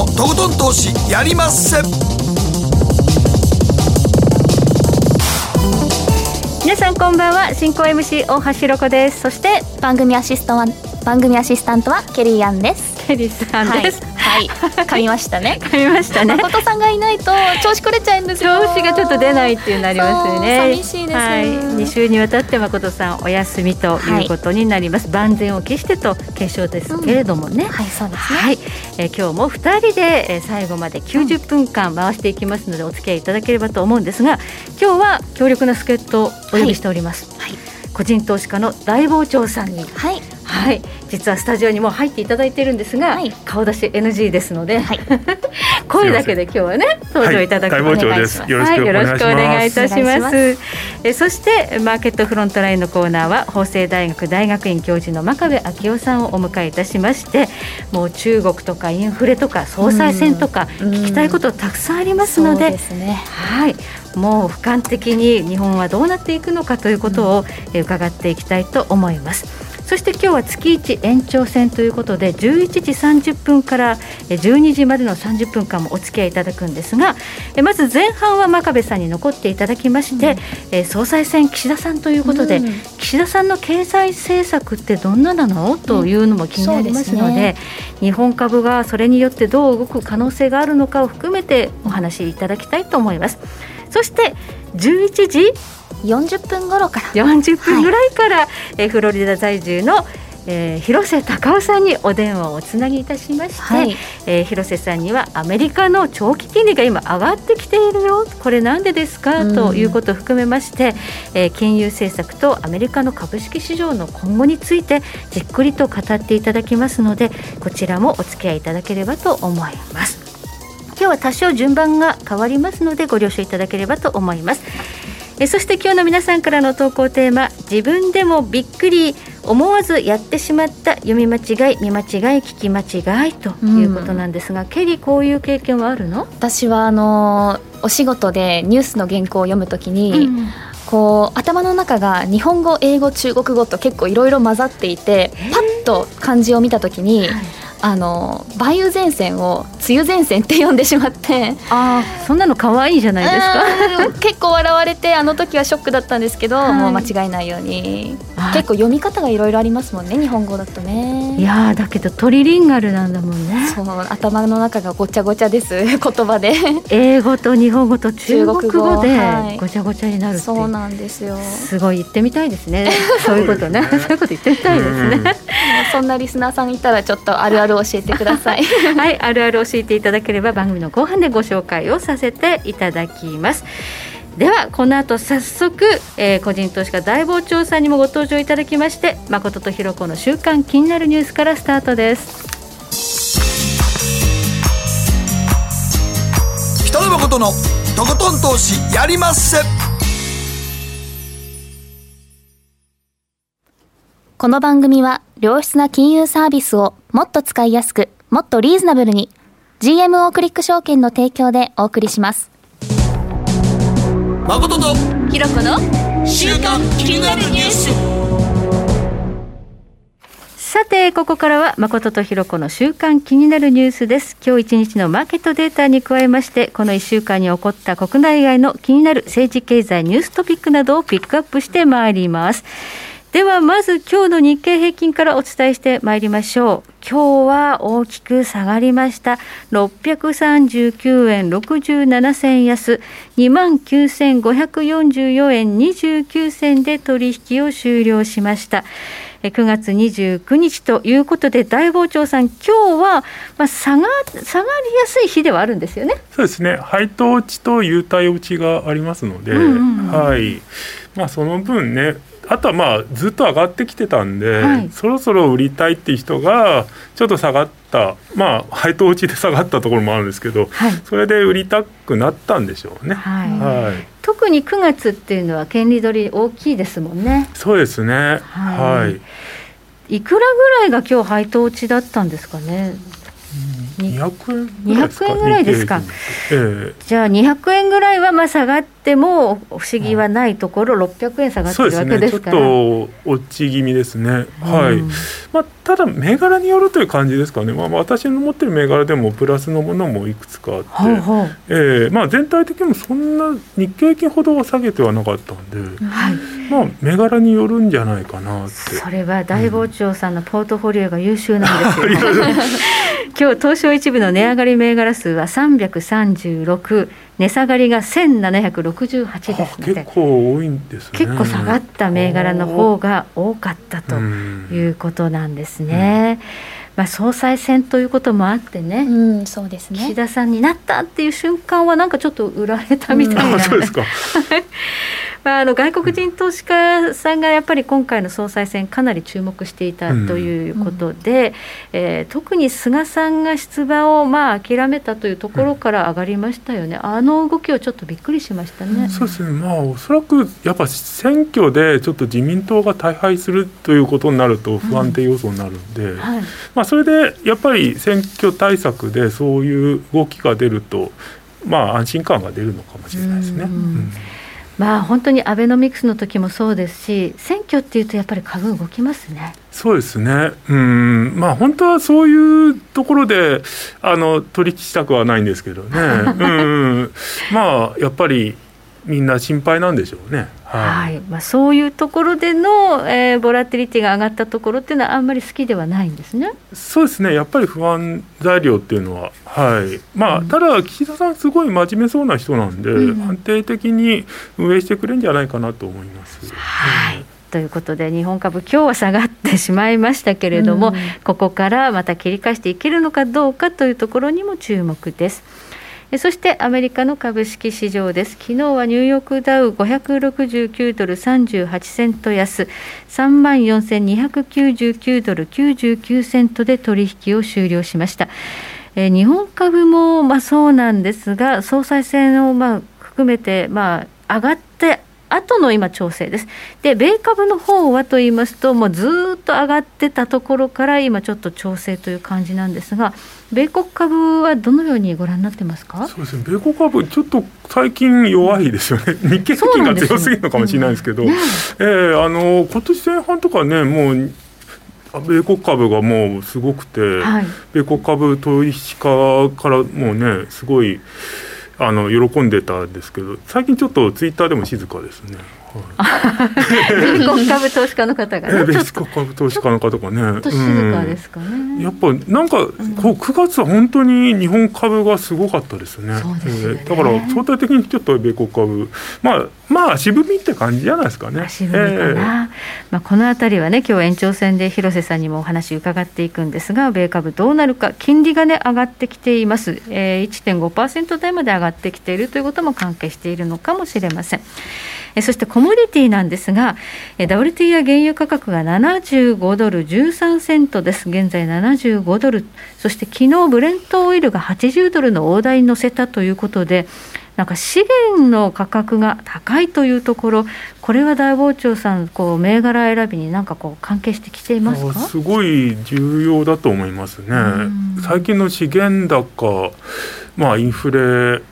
のとことん投資やりまっせ。皆さんこんばんは。進行 MC 大橋ろ子です。そして番組アシストは番組アシスタントはケリーアンです。ケリーさんです、はい、はい、噛みましたね。噛みましたね。誠さんがいないと調子これちゃうんですよ。調子がちょっと出ないっていうなりますよね寂しいです、はい、2週にわたって誠さんお休みということになります、はい、万全を期してと決勝ですけれどもね、うん、はいそうですね、はい。えー、今日も2人で、えー、最後まで90分間回していきますのでお付き合いいただければと思うんですが今日は強力な助っ人をお呼びしております、はい、個人投資家の大傍聴さんに、はいはい、実はスタジオにも入っていただいているんですが、はい、顔出し NG ですので、はい、声だけで今日はね登場いただきます、はい、よろしくお願いいたします。えそしてマーケットフロントラインのコーナーは法政大学大学院教授の真壁昭夫さんをお迎えいたしましてもう中国とかインフレとか総裁選とか聞きたいことたくさんありますので、ね、はい。もう俯瞰的に日本はどうなっていくのかということを伺っていきたいと思います。そして今日は月1延長戦ということで11時30分から12時までの30分間もお付き合いいただくんですがまず前半は真壁さんに残っていただきまして、うん、総裁選岸田さんということで、うん、岸田さんの経済政策ってどんななの？というのも気になりますのでうんでね、日本株がそれによってどう動く可能性があるのかを含めてお話しいただきたいと思います。そして11時40分頃から。40分ぐらいから、はい、えフロリダ在住のえー、広瀬隆夫さんにお電話をおつなぎいたしまして、はい、えー、広瀬さんにはアメリカの長期金利が今上がってきているよ。これなんでですか、うん、ということを含めまして、えー、金融政策とアメリカの株式市場の今後についてじっくりと語っていただきますのでこちらもお付き合いいただければと思います。今日は多少順番が変わりますのでご了承いただければと思います。えそして今日の皆さんからの投稿テーマ自分でもびっくり思わずやってしまった読み間違い見間違い聞き間違いということなんですが、うん、ケリーこういう経験はあるの？私はあのお仕事でニュースの原稿を読むときに、うん。こう頭の中が日本語英語中国語と結構いろいろ混ざっていてパッと漢字を見た時に、はいあの梅雨前線を梅雨前線って呼んでしまって。あそんなの可愛いじゃないですか。結構笑われてあの時はショックだったんですけど、はい、もう間違いないように。結構読み方がいろいろありますもんね日本語だとね。いやだけどトリリンガルなんだもんね。そう頭の中がごちゃごちゃです 言葉で。英語と日本語と中国語でごちゃごちゃになるそうなんですよ。すごい言ってみたいですね。そういうことね。そういうこと言ってみたいですね。そんなリスナーさんいたらちょっとあるある教えてください。はいあるある教えていただければ番組の後半でご紹介をさせていただきます。ではこの後早速、えー、個人投資家大傍聴さんにもご登場いただきまして誠とひろ子の週刊気になるニュースからスタートです。北野誠のとことん投資やりまっせ。この番組は良質な金融サービスをもっと使いやすくもっとリーズナブルに GMO クリック証券の提供でお送りします。誠とひろこの週刊気になるニュース。さてここからは誠とひろこの週刊気になるニュースです。今日一日のマーケットデータに加えましてこの1週間に起こった国内外の気になる政治経済ニューストピックなどをピックアップしてまいりますではまず今日の日経平均からお伝えしてまいりましょう。今日は大きく下がりました。639円67銭安。2万9544円29銭で取引を終了しました。9月29日ということで大傍聴さん今日はまあ下が下がりやすい日ではあるんですよね。そうですね。配当落ちと優待落ちがありますので、うんうんうん、はい。まあその分ねあとはまあずっと上がってきてたんで、はい、そろそろ売りたいっていう人がちょっと下がったまあ配当落ちで下がったところもあるんですけど、はい、それで売りたくなったんでしょうね。はい、はい、特に9月っていうのは権利取り大きいですもんね。そうですね。はい。いくらぐらいが今日配当落ちだったんですかね？200円ぐらいですか、えー、じゃあ200円ぐらいはまあ下がっても不思議はないところ、うん、600円下がってるわけですから、ね、ちょっと落ち気味ですね、はい、まあ、ただ銘柄によるという感じですかね、まあ、私の持ってる銘柄でもプラスのものもいくつかあって、はえー、まあ、全体的にもそんな日経平均ほどは下げてはなかったんで、はい、まあ、銘柄によるんじゃないかなって。それは大傍聴さんのポートフォリオが優秀なんですよ、ね、今日東証一部の値上がり銘柄数は336値下がりが1768ですので結構多いんです、ね、結構下がった銘柄の方が多かったということなんですね。まあ、総裁選ということもあってね、うん、そうですね。岸田さんになったっていう瞬間はなんかちょっと売られたみたいな、うん、そうですか まあ、あの外国人投資家さんがやっぱり今回の総裁選かなり注目していたということで、うん、えー、特に菅さんが出馬をまあ諦めたというところから上がりましたよね、うん、あの動きをちょっとびっくりしましたね。そうですね、まあ、おそらくやっぱ選挙でちょっと自民党が大敗するということになると不安定要素になるんで、うんはい、まあ、それでやっぱり選挙対策でそういう動きが出ると、まあ、安心感が出るのかもしれないですね。うんまあ本当にアベノミクスの時もそうですし選挙っていうとやっぱり株動きますね。そうですね。うん。まあ本当はそういうところであの取引したくはないんですけどね。うん。まあやっぱりみんな心配なんでしょうね。はい、はい、まあ、そういうところでの、えー、ボラティリティが上がったところっていうのはあんまり好きではないんですね。そうですね。やっぱり不安材料っていうのは。はい。まあ、うん、ただ岸田さんすごい真面目そうな人なんで、うん、安定的に運営してくれるんじゃないかなと思います。はい、うん。ということで日本株今日は下がってしまいましたけれども、うん、ここからまた切り返していけるのかどうかというところにも注目です。そしてアメリカの株式市場です。昨日はニューヨークダウ569ドル38セント安、3万4299ドル99セントで取引を終了しました。え日本株もまあそうなんですが、総裁選をまあ含めてまあ上がって後の今、調整です。で、米株の方はと言いますと、もうずっと上がってたところから、今、ちょっと調整という感じなんですが、米国株はどのようにご覧になってますか？そうですね、米国株、ちょっと最近弱いですよね、日経平均が強すぎるのかもしれないですけど、ね。えー、あの今年前半とかね、もう、米国株がもうすごくて、はい、米国株投資家からもうね、すごい。あの喜んでたんですけど最近ちょっとツイッターでも静かですね。米国株投資家の方がね。米国株投資家の方がね。静かですかね。うん、やっぱなんかこう9月は本当に日本株がすごかったですね。すね、だから相対的にちょっと米国株まあまあ渋みって感じじゃないですかね。渋みかな。えー、まあこのあたりはね今日延長戦で広瀬さんにもお話伺っていくんですが、米株どうなるか金利がね上がってきています。えー、1.5%台まで上がってきているということも関係しているのかもしれません。えそしてコモディティなんですが、え WT や原油価格が75ドル13セントです。現在75ドル。そして昨日ブレントオイルが80ドルの大台に乗せたということで、なんか資源の価格が高いというところ、これは大傍聴さん、こう銘柄選びになんかこう関係してきていますか？すごい重要だと思いますね。最近の資源高、まあ、インフレ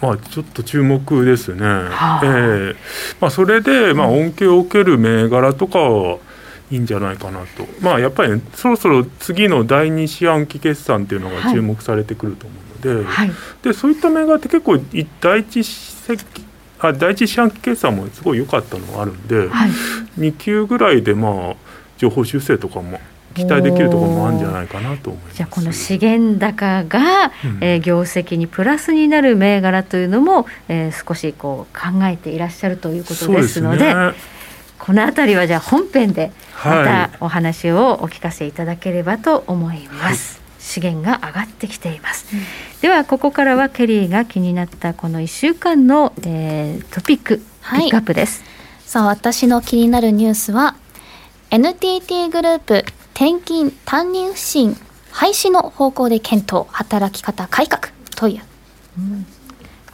まあ、ちょっと注目ですね。はあ、えー、まあ、それで、まあ、恩恵を受ける銘柄とかはいいんじゃないかなと、まあ、やっぱり、ね、そろそろ次の第二四半期決算っていうのが注目されてくると思ではい、でそういった銘柄って結構第一あ第一四半期決算もすごい良かったのがあるんで、はい、2級ぐらいで、まあ、情報修正とかも期待できるところもあるんじゃないかなと思います。じゃあこの資源高が、うん、えー、業績にプラスになる銘柄というのも、えー、少しこう考えていらっしゃるということですので。この辺りはじゃあ本編でまたお話をお聞かせいただければと思います。はい、資源が上がってきています、うん、ではここからはケリーが気になったこの1週間の、えー、トピックピックアップです、さあ私の気になるニュースは NTT グループ転勤担任不信廃止の方向で検討働き方改革という、うん、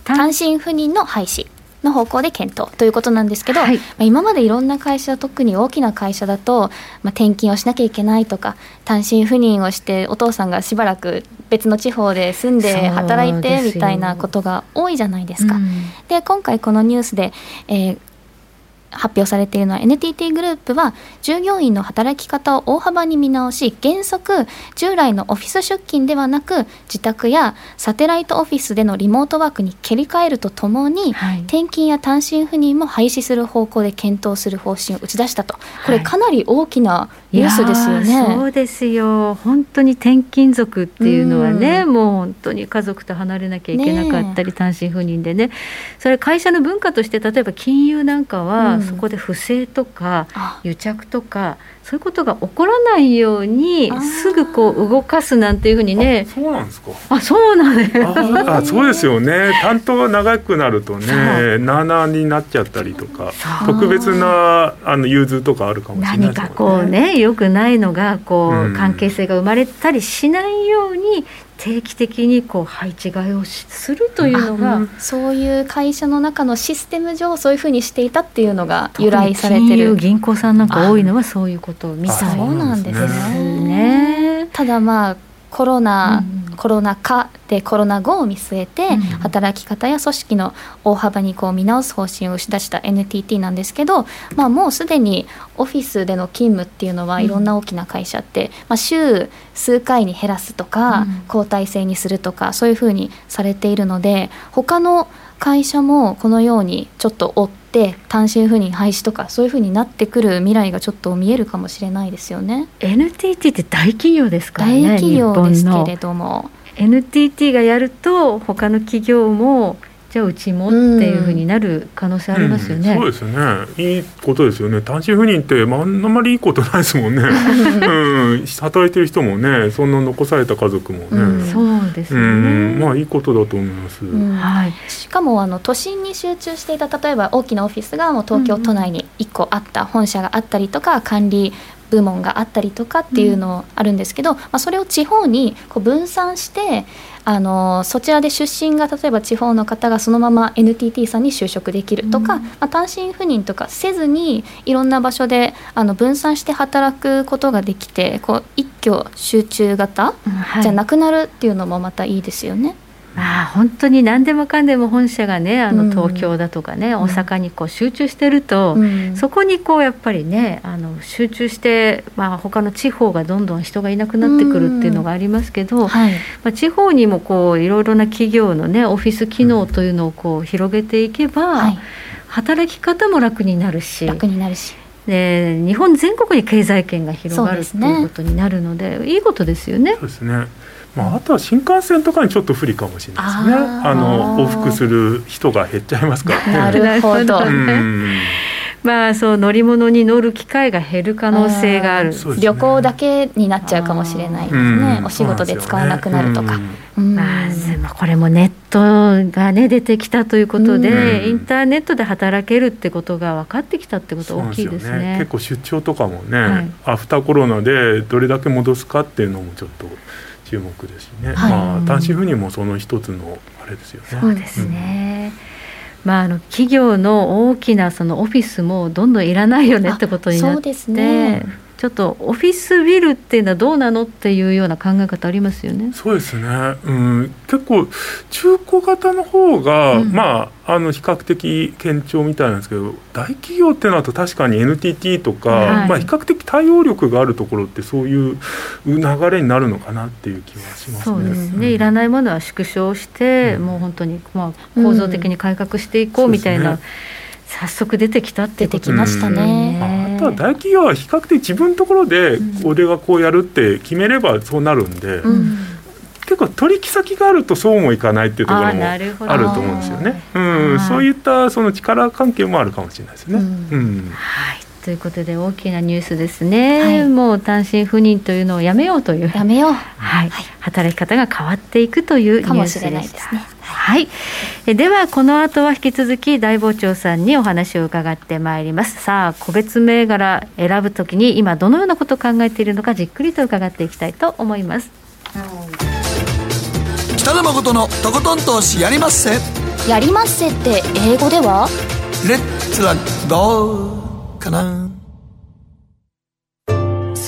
単身赴任の廃止の方向で検討ということなんですけど、はい、まあ、今までいろんな会社特に大きな会社だと、まあ、転勤をしなきゃいけないとか単身赴任をしてお父さんがしばらく別の地方で住んで働いてみたいなことが多いじゃないですか。で、うん、今回このニュースで、えー、発表されているのは NTT グループは従業員の働き方を大幅に見直し原則従来のオフィス出勤ではなく自宅やサテライトオフィスでのリモートワークに切り替えるとともに、はい、転勤や単身赴任も廃止する方向で検討する方針を打ち出したと。これかなり大きなニュースですよね、はい、そうですよ。本当に転勤族っていうのはね、うもう本当に家族と離れなきゃいけなかったり、ね、単身赴任でね。それ会社の文化として例えば金融なんかは、そこで不正とか癒着とかそういうことが起こらないようにすぐこう動かすなんていうふうにね。そうなんですか。あそうなんです。あ そうですよね。担当が長くなるとねななになっちゃったりとか特別なあの融通とかあるかもしれない、ね、何かこうねよくないのがこう、関係性が生まれたりしないように定期的にこう配置換えをするというのが、うん、そういう会社の中のシステム上そういうふうにしていたっていうのが由来されてる。銀行さんなんか多いのはそういうことみたいそうなんですね。ただまあコロナ、うん、コロナ禍でコロナ後を見据えて、働き方や組織の大幅にこう見直す方針を打ち出した NTT なんですけど、まあ、もうすでにオフィスでの勤務っていうのはいろんな大きな会社って、まあ、週数回に減らすとか、交代制にするとかそういうふうにされているので他の会社もこのようにちょっと追って単身赴任廃止とかそういうふうになってくる未来がちょっと見えるかもしれないですよね。NTT って大企業ですからね大企業ですけれども NTT がやると他の企業もじゃあうちもっていうふうになる可能性ありますよね、うん。うん、そうですね。いいことですよね。単身赴任って、まあ、あんまりいいことないですもんね、うん、働いてる人もねそんな残された家族もね、うん、そうですね、まあいいことだと思います、はい、しかもあの都心に集中してい。た例えば大きなオフィスがもう東京都内に1個あった、本社があったりとか管理部門があったりとかっていうのあるんですけど、まあ、それを地方にこう分散してあのそちらで出身が例えば地方の方がそのまま NTT さんに就職できるとか、うん、まあ、単身赴任とかせずにいろんな場所であの分散して働くことができてこう一挙集中型、じゃなくなるっていうのもまたいいですよね。まあ、本当に何でもかんでも本社がねあの東京だとかね、うん、大阪にこう集中してると、うん、そこにこうやっぱりねあの集中して、まあ、他の地方がどんどん人がいなくなってくるっていうのがありますけど、うん。はい、まあ、地方にもこういろいろな企業のねオフィス機能というのをこう広げていけば、はい、働き方も楽になるし。楽になるし。で日本全国に経済圏が広がる、ということになるのでいいことですよね。そうですねまあ、あとは新幹線とかにちょっと不利かもしれないですね。あの往復する人が減っちゃいますから。ね。なるほど、まあ、そう乗り物に乗る機会が減る可能性がある、ね、旅行だけになっちゃうかもしれないですね。お仕事で使わなくなるとか。まあ、これもネットが、ね、出てきたということで、インターネットで働けるってことが分かってきたってこと大きいですね、ね、結構出張とかもね、はい、アフターコロナでどれだけ戻すかっていうのもちょっと注目ですしね、はい、まあ、単身赴任もその一つのあれですよね。そうですね、うん、まあ、あの企業の大きなそのオフィスもどんどんいらないよねってことになって。そうですねちょっとオフィスビルっていうのはどうなのっていうような考え方ありますよね。そうですね。うん、結構中古型の方が、うん、まああの比較的堅調みたいなんですけど、大企業ってなると確かに NTT とか、はい、まあ比較的対応力があるところってそういう流れになるのかなっていう気はしますね。そうですね。うん、いらないものは縮小して、もう本当にまあ構造的に改革していこうみたいな。早速出てきたって出てきましたね。あとは大企業は比較的自分のところで俺がこうやるって決めればそうなるんで、うん、結構取引先があるとそうもいかないっていうところもあると思うんですよね。うん、そういったその力関係もあるかもしれないですね。うん、はい。ということで大きなニュースですね、はい、もう単身赴任というのをやめようという。やめよう、はい、はい、働き方が変わっていくというニュースでした。ね、はい、えではこの後は引き続き大傍聴さんにお話を伺ってまいります。さあ個別銘柄選ぶときに今どのようなことを考えているのかじっくりと伺っていきたいと思います。北野誠のとことん投資やりまっせ。やりまっせって英語では？レッツはどうかな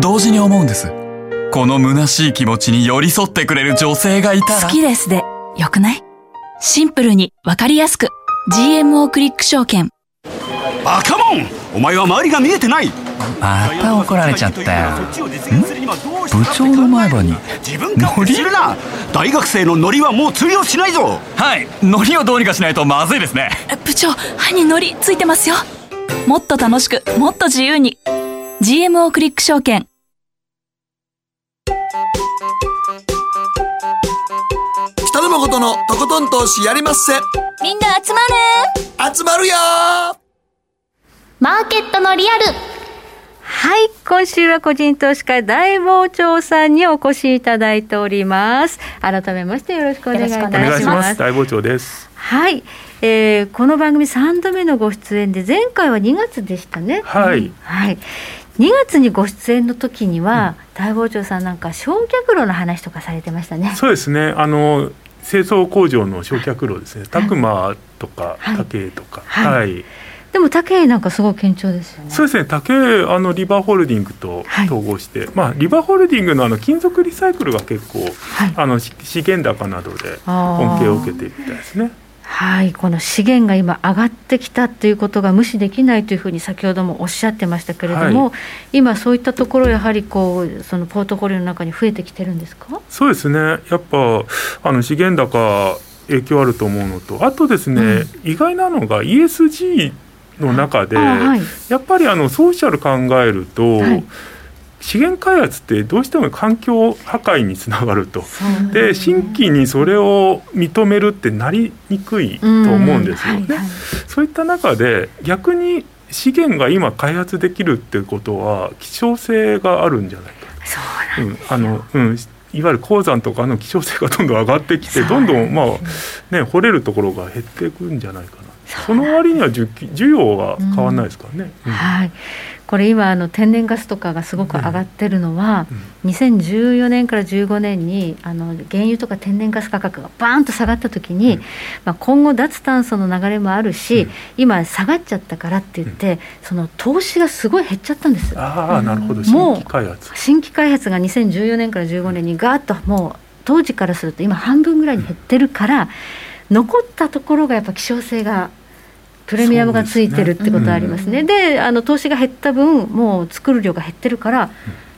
同時に思うんです。この虚しい気持ちに寄り添ってくれる女性がいたら。好きですでよくない？シンプルにわかりやすく。GMO クリック証券。バカモン！お前は周りが見えてない！また怒られちゃったよ。部長の前歯に。自分勝手するな！大学生のノリはもう通用しないぞ！はい。ノリをどうにかしないとまずいですね。部長歯にノリついてますよ。もっと楽しくもっと自由に GMO クリック証券。北野誠のとことん投資やりまっせ。みんな集まる。集まるよ。マーケットのリアル。はい今週は個人投資家大傍聴さんにお越しいただいております。改めましてよろしくお願いいたしお願いしまます。す大傍聴です。はい、えー、この番組3度目のご出演で前回は2月でしたね。はい。はい2月にご出演の時には、大傍聴さんなんか焼却炉の話とかされてましたね。そうですね。あの清掃工場の焼却炉ですね。拓磨とかはい。竹とか。はい。はい。でも竹なんかすごい堅調ですよね。そうですね。竹あのリバーホールディングとはい。統合して、まあリバーホールディングのあの金属リサイクルが結構、はい。あのし資源高などで恩恵を受けているみたいですね。はい、この資源が今上がってきたということが無視できないというふうに先ほどもおっしゃってましたけれども、は今そういったところやはりこうそのポートフォリオの中に増えてきてるんですか？そうですね。やっぱあの資源高影響あると思うのとあとですね、意外なのが ESG の中で、あはい。やっぱりあのソーシャル考えると、はい資源開発ってどうしても環境破壊につながると。で新規にそれを認めるってなりにくいと思うんですよね。はいはい。そういった中で逆に資源が今開発できるってことは希少性があるんじゃないかそううん、あの、うん、いわゆる鉱山とかの希少性がどんどん上がってきてどんどんまあね掘れるところが減っていくんじゃないかな。その割には需要は変わらないですからね、うん。はい。これ今あの天然ガスとかがすごく上がってるのは、2014年から15年にあの原油とか天然ガス価格がバーンと下がった時に、まあ、今後脱炭素の流れもあるし、うん。今下がっちゃったからって言って、その投資がすごい減っちゃったんです。ああなるほど。もう新規開発。新規開発が2014年から15年にガーッともう当時からすると今半分ぐらいに減ってるから、残ったところがやっぱ希少性がプレミアムがついてるってことはありますね。であの投資が減った分もう作る量が減ってるから、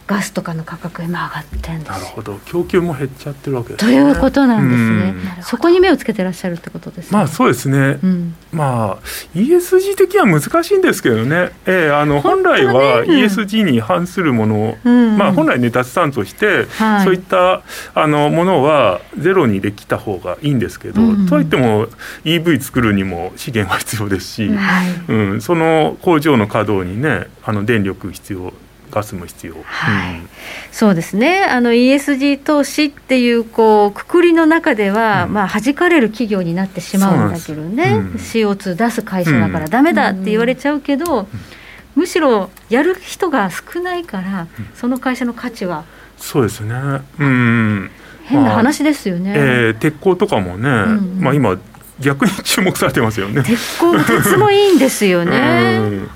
ガスとかの価格今上がってんです。よ。なるほど。供給も減っちゃってるわけですということなんですね。うん。そこに目をつけてらっしゃるってことですね。まあそうですね、うん、まあ ESG 的には難しいんですけどね、ええあの本来はうん ESG に反するものを、うん。まあ、本来ね脱炭素して、はい。そういったあのものはゼロにできた方がいいんですけど、うん。とはいっても EV 作るにも資源は必要ですし、はい。うん、その工場の稼働にねあの電力必要ガスも必要、はい。うん。そうですね。あの ESG 投資っていうこうくくりの中では、うん。まあ弾かれる企業になってしまうんだけどね、そうなんです。CO2 出す会社だからダメだって言われちゃうけど、むしろやる人が少ないから、その会社の価値はそうですね、うん。変な話ですよね。えー鉄鋼とかもね、ん。まあ、今逆に注目されてますよね。鉄鋼鉄もいいんですよね。うん。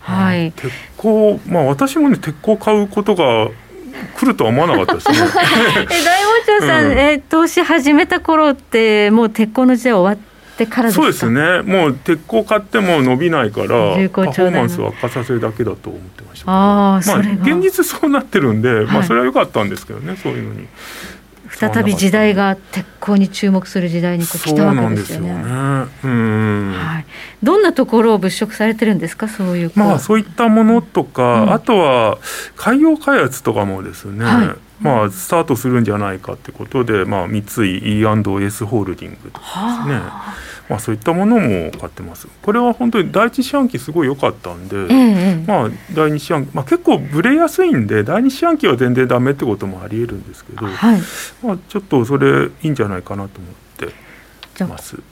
はい。鉄鋼まあ私もね鉄鋼買うことが来るとは思わなかったですね。え大門町さん、うんえ投資始めた頃ってもう鉄鋼の時代終わってからですか？そうですね。もう鉄鋼買っても伸びないから重パフォーマンスを悪化させるだけだと思ってました。ああ、まあ現実そうなってるんで、まはいあそれは良かったんですけどね、そういうのに。再び時代が鉄鋼に注目する時代にこう来たわけですよね。そうなんですよね。うん。はい。どんなところを物色されてるんですか、そういう。まあそういったものとか、うんあとは海洋開発とかもですね、はいまあスタートするんじゃないかってことで、まあ三井 E&S ホールディングとかですね。まあ、そういったものも買ってます。これは本当に第一四半期すごい良かったんで、えまあ、第二四半期、まあ、結構ぶれやすいんで第二四半期は全然ダメってこともありえるんですけど、はい、まあ、ちょっとそれいいんじゃないかなと思って。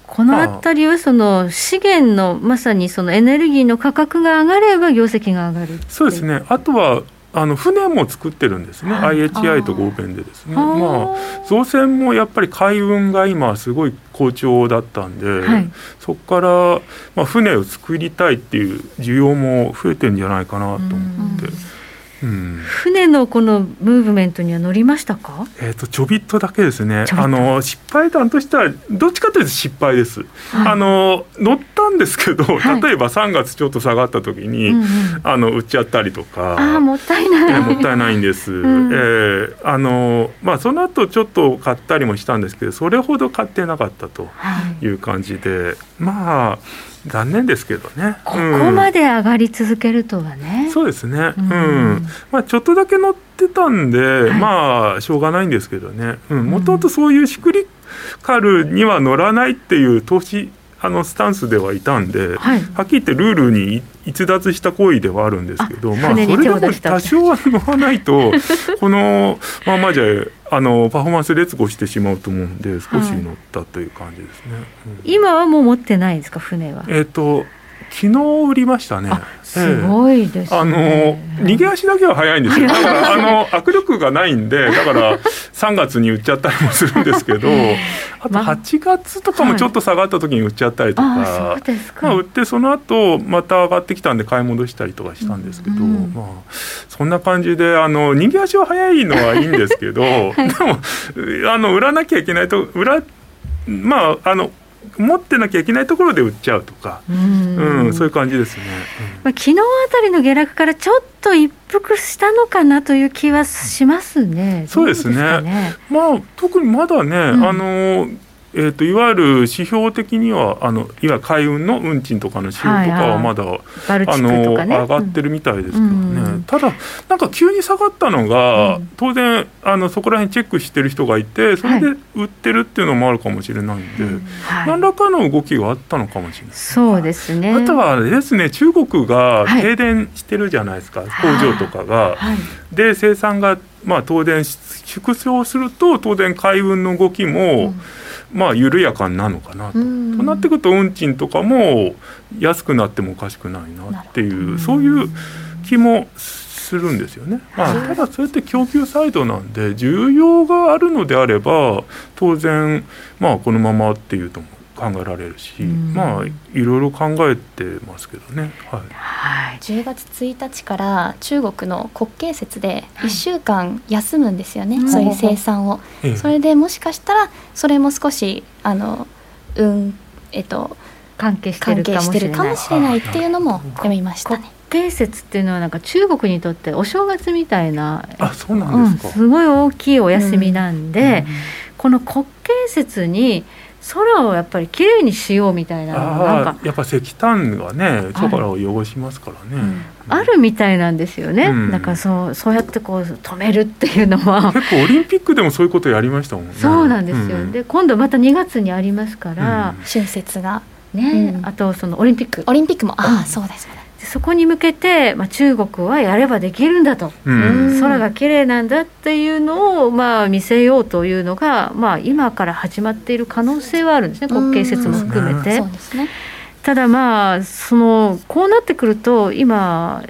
この辺りはその資源のまさにそのエネルギーの価格が上がれば業績が上がるそうですね。あとはあの船も作ってるんですね、はい、IHI と合弁でですね。まあ造船もやっぱり海運が今すごい好調だったんで、はい、そこから、まあ、船を作りたいっていう需要も増えてるんじゃないかなと思って。うん、船のこのムーブメントには乗りましたか？えっ、ー、とちょびっとだけですね。あの失敗談としてはどっちかというと失敗です。はい、あの乗ったんですけど、例えば3月ちょっと下がった時に、はい、あの売っちゃったりとか、あもったいない、えー、もったいないんです。うん、えー、あのまあその後ちょっと買ったりもしたんですけど、それほど買ってなかったという感じで、はい、まあ。残念ですけどね。ここまで上がり続けるとはね。うん、そうですね。うん。まあちょっとだけ乗ってたんで、はい、まあしょうがないんですけどね。うん。もともとそういうシクリカルには乗らないっていう投資あのスタンスではいたんで、はい、はっきり言ってルールに逸脱した行為ではあるんですけどまあそれでも多少は乗らないとこのままじゃあのパフォーマンス劣後してしまうと思うんで少し乗ったという感じですね、うん、今はもう持ってないですか船は？えっ、ー、と昨日売りましたね。すごいです、ね、あの逃げ足だけは早いんですよ。だからあの握力がないんで、だから3月に売っちゃったりもするんですけど、あと8月とかもちょっと下がった時に売っちゃったりとか、はい、まあ売ってその後また上がってきたんで買い戻したりとかしたんですけど、うん、まあそんな感じであの逃げ足は早いのはいいんですけど、はい、でもあの売らなきゃいけないと売らまああの持ってなきゃいけないところで売っちゃうとか、うん、うん、そういう感じですね、うん、まあ、昨日あたりの下落からちょっと一服したのかなという気はしますね。そうですね。ね。まあ特にまだね、うん、あのえーと、いわゆる指標的にはあのいわゆる海運の運賃とかの指標とかはまだ、はいはい、あの、ね、上がってるみたいですけどね、うん、ただなんか急に下がったのが、うん、当然あのそこら辺チェックしてる人がいてそれで売ってるっていうのもあるかもしれないんで、はい、何らかの動きがあったのかもしれない、そうですね。あとはですね中国が停電してるじゃないですか、工場とかが。で生産がまあ当然縮小すると当然海運の動きも、うんまあ緩やかなのかなと。となってくると運賃とかも安くなってもおかしくないなっていうそういう気もするんですよね。まあ、ただそれって供給サイドなんで需要があるのであれば当然まあこのままっていうと思う。考えられるし、まあいろいろ考えてますけどね。はい。はい、10月1日から中国の国慶節で1週間休むんですよね、はい、そういう生産を、それでもしかしたらそれも少しあのうんえっと関係してるかもしれない。っていうのも読みましたね。慶節っていうのはなんか中国にとってお正月みたいなあそうなんですか、うん、すごい大きいお休みなんで、うん、この国慶節に空をやっぱりきれいにしようみたいななんかやっぱ石炭がね空を汚しますからね、うんあるみたいなんですよね、うん、だからそうそうやってこう止めるっていうのは。結構オリンピックでもそういうことやりましたもんね。そうなんですよ、うん、で今度また2月にありますから、春節がね、あとそのオリンピック。オリンピックもああそうですねそこに向けて、まあ、中国はやればできるんだと、うん、空が綺麗なんだっていうのを、まあ、見せようというのが、まあ、今から始まっている可能性はあるんですね。国慶節も含めて。ただまあそのこうなってくると今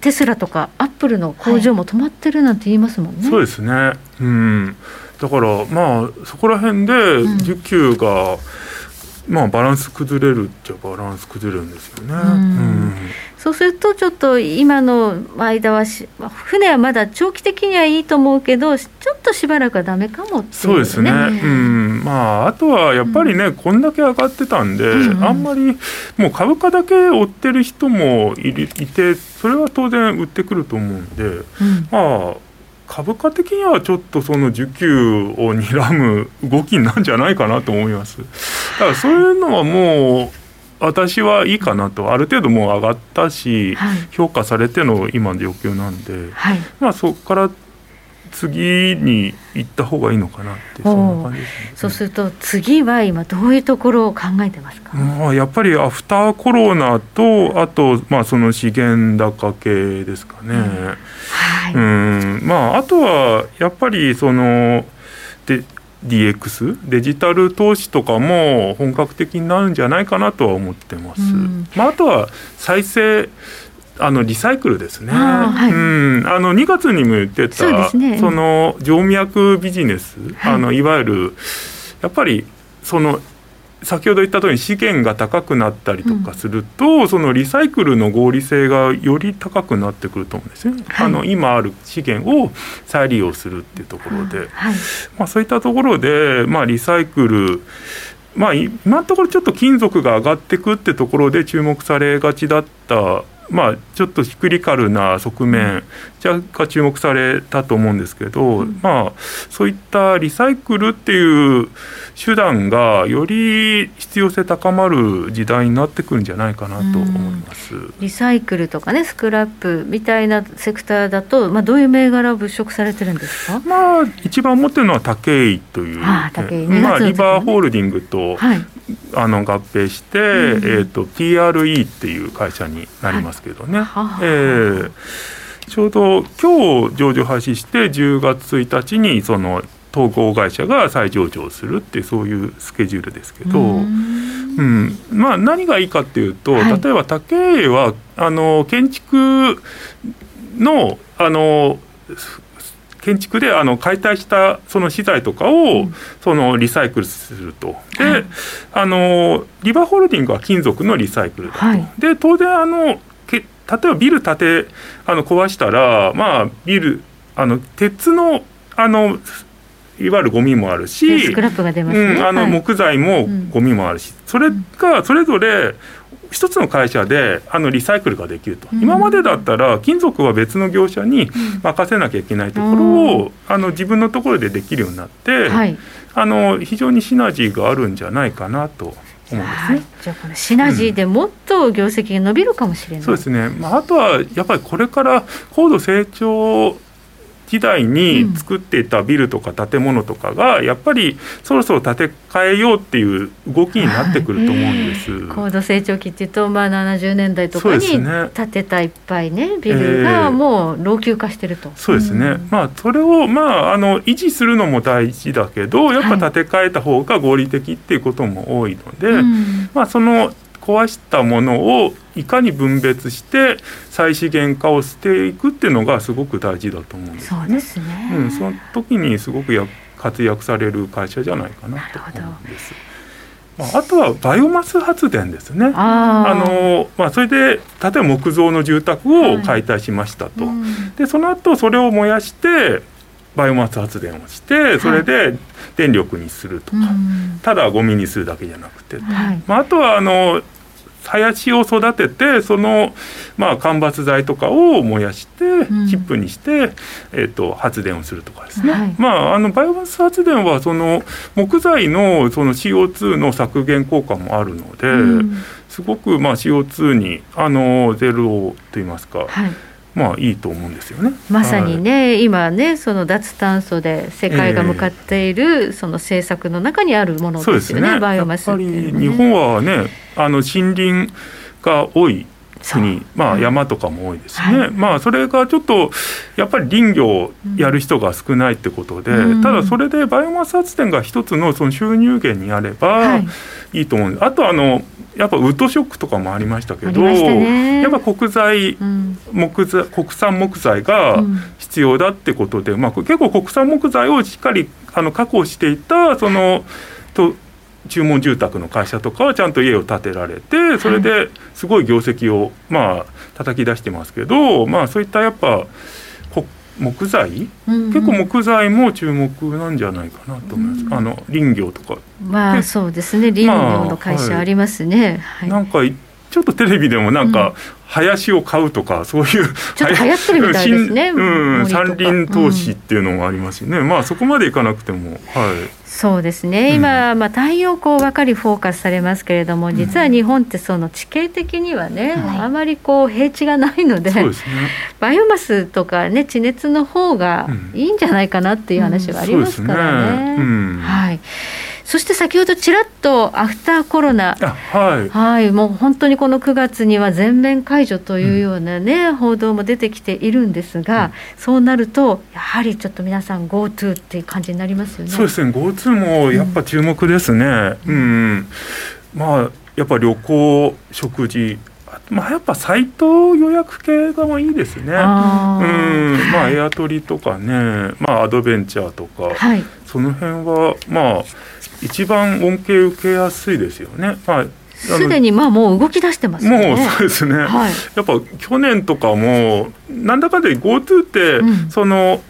テスラとかアップルの工場も止まってるなんて言いますもんね。はい、そうですね、うん、だからまあそこら辺で需給が、うんまあバランス崩れるっちゃバランス崩れるんですよね。うん、そうするとちょっと今の間はし船はまだ長期的にはいいと思うけどちょっとしばらくはダメかも、ね、そうですね。うん、まああとはやっぱりね、うん、こんだけ上がってたんで、うんうん、あんまりもう株価だけ追ってる人もいてそれは当然売ってくると思うんで、うん、まあ株価的にはちょっとその需給を睨む動きなんじゃないかなと思います。だからそういうのはもう私はいいかなとある程度もう上がったし、はい、評価されての今の状況なんで、はい、まあそこから次に行った方がいいのかなってそんな感じです、ね、そうすると次は今どういうところを考えてますか、まあ、やっぱりアフターコロナとあとまあその資源高系ですかね、うん、はい、うんまああとはやっぱりそので DX デジタル投資とかも本格的になるんじゃないかなとは思ってます。うん、まあ、あとは再生あのリサイクルですね。はい、うん、あの2月にも言ってたそ、ね,、の静脈ビジネス、はい、あのいわゆるやっぱりその先ほど言った通り資源が高くなったりとかすると、うん、そのリサイクルの合理性がより高くなってくると思うんですね。はい、あの今ある資源を再利用するっていうところで、はい、まあ、そういったところで、まあ、リサイクルまあ、今のところちょっと金属が上がっていくってところで注目されがちだったまあ、ちょっとヒクリカルな側面が注目されたと思うんですけど、うん、まあ、そういったリサイクルっていう手段がより必要性高まる時代になってくるんじゃないかなと思います、うん、リサイクルとかねスクラップみたいなセクターだと、まあ、どういう銘柄物色されてるんですか、まあ、一番持ってるのは武井という、ああね、まあ、リバーホールディングと、はい、あの合併して、うん、えーと、PRE っていう会社になりますけどね。はい、えーちょうど今日上場廃止して10月1日にその統合会社が再上場するってそういうスケジュールですけど、うん、まあ、何がいいかっていうと、はい、例えば竹井はあの建築のあの建築であの解体したその資材とかを、うん、そのリサイクルすると。で、はい、あのリバーホールディングは金属のリサイクルだと、はい、で当然あの例えばビル建てあの壊したらまあビルあの鉄のあのいわゆるゴミもあるしあの木材もゴミもあるし、はい、それがそれぞれ一つの会社であのリサイクルができると、うん、今までだったら金属は別の業者に任せなきゃいけないところを、うん、あの自分のところでできるようになって、はい、あの非常にシナジーがあるんじゃないかなと思うんですね。じゃあこのシナジーでもっと業績が伸びるかもしれない、うん、そうですね、まあ、あとはやっぱりこれから高度成長時代に作っていたビルとか建物とかがやっぱりそろそろ建て替えようっていう動きになってくると思うんです。はい、高度成長期っていうとまあ70年代とかに建てたいっぱいねビルがもう老朽化してると。そうですね。うん、まあそれをまああの維持するのも大事だけどやっぱ建て替えた方が合理的っていうことも多いので、はいうん、まあその壊したものをいかに分別して再資源化をしていくっていうのがすごく大事だと思うんですね。そうですね。うん、その時にすごくや活躍される会社じゃないかなと思うんです。まあ、あとはバイオマス発電ですね。あのまあ、それで例えば木造の住宅を解体しましたと。はい、でその後それを燃やしてバイオマス発電をしてそれで電力にするとか、はい、ただゴミにするだけじゃなくて、はい、まあ、あとはあの林を育ててその、まあ、間伐材とかを燃やしてチップにして、うん、えーと、発電をするとかですね、はい、まあ、あのバイオマス発電はその木材のその CO2 の削減効果もあるので、うん、すごくまあ CO2 にあのゼロといいますか、はいまあいいと思うんですよね。まさにね、はい、今ねその脱炭素で世界が向かっている、その政策の中にあるものですよね。ねバイオマス、ね、やっぱり日本はねあの森林が多い国、まあ、山とかも多いですね、はい、まあそれがちょっとやっぱり林業をやる人が少ないってことで、うん、ただそれでバイオマス発電が一つのその収入源にあればい。いと思うんです、あとあのやっぱウッドショックとかもありましたけど、ね、やっぱ国材、うん、木材国産木材が必要だってことで、うん、まあ、結構国産木材をしっかりあの確保していたそのと注文住宅の会社とかはちゃんと家を建てられてそれですごい業績をまあ叩き出してますけど、まあ、そういったやっぱ木材、うんうん、結構木材も注目なんじゃないかなと思います、うん、あの林業とか。まあそうですね。林業の会社ありますね、はい、なんかちちょっとテレビでもなんか、林を買うとかそういうちょっと流行ってるみたいですね。うん、山林投資っていうのがありますよね。うん、まあそこまでいかなくても、はい。そうですね。今、まあ太陽光ばかりフォーカスされますけれども、実は日本ってその地形的にはね、うん、あまりこう平地がないので、でね、バイオマスとかね地熱の方がいいんじゃないかなっていう話はありますからね。ねはい。そして先ほどちらっとアフターコロナ、はい、はい、もう本当にこの9月には全面解除というようなね、うん、報道も出てきているんですが、うん、そうなるとやはりちょっと皆さん GoTo っていう感じになりますよね。そうですね。GoTo もやっぱ注目ですね。うん、うん、まあやっぱ旅行食事まあ、やっぱサイト予約系がいいですね。あうん。まあ、エアトリとかね、まあ、アドベンチャーとか、はい、その辺はまあ一番恩恵受けやすいですよね。まあすでにまあもう動き出してます、ね、もうそうですね、はい、やっぱ去年とかもなんだかんだ GoTo って、うん、その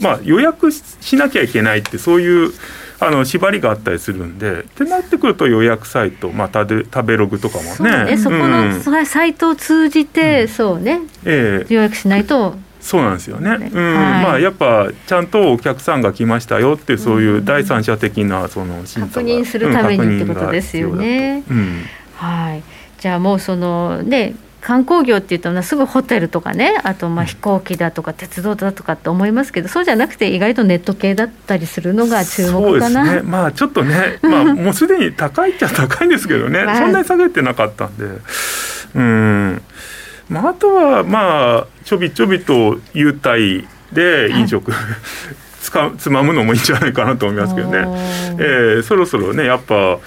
まあ予約しなきゃいけないってそういうあの縛りがあったりするんでってなってくると予約サイト、まあ、食べ食べログとかもね、ね、そこの、うん、サイトを通じて、うん、そうね、えー、予約しないとそうなんですよね、うん、はい、まあやっぱちゃんとお客さんが来ましたよってそういう第三者的なその審査確認するためにってことですよね。うん、はい。じゃあもうそのね観光業っていうとすぐホテルとかねあとまあ飛行機だとか鉄道だとかって思いますけどそうじゃなくて意外とネット系だったりするのが注目かな。ね、まあちょっとね、まあ、もうすでに高いっちゃ高いんですけどね、そんなに下げてなかったんで。うんまあ、あとはまあちょびちょびと優待で飲食、はい、つかつまむのもいいんじゃないかなと思いますけどね、えー、そろそろねやっぱ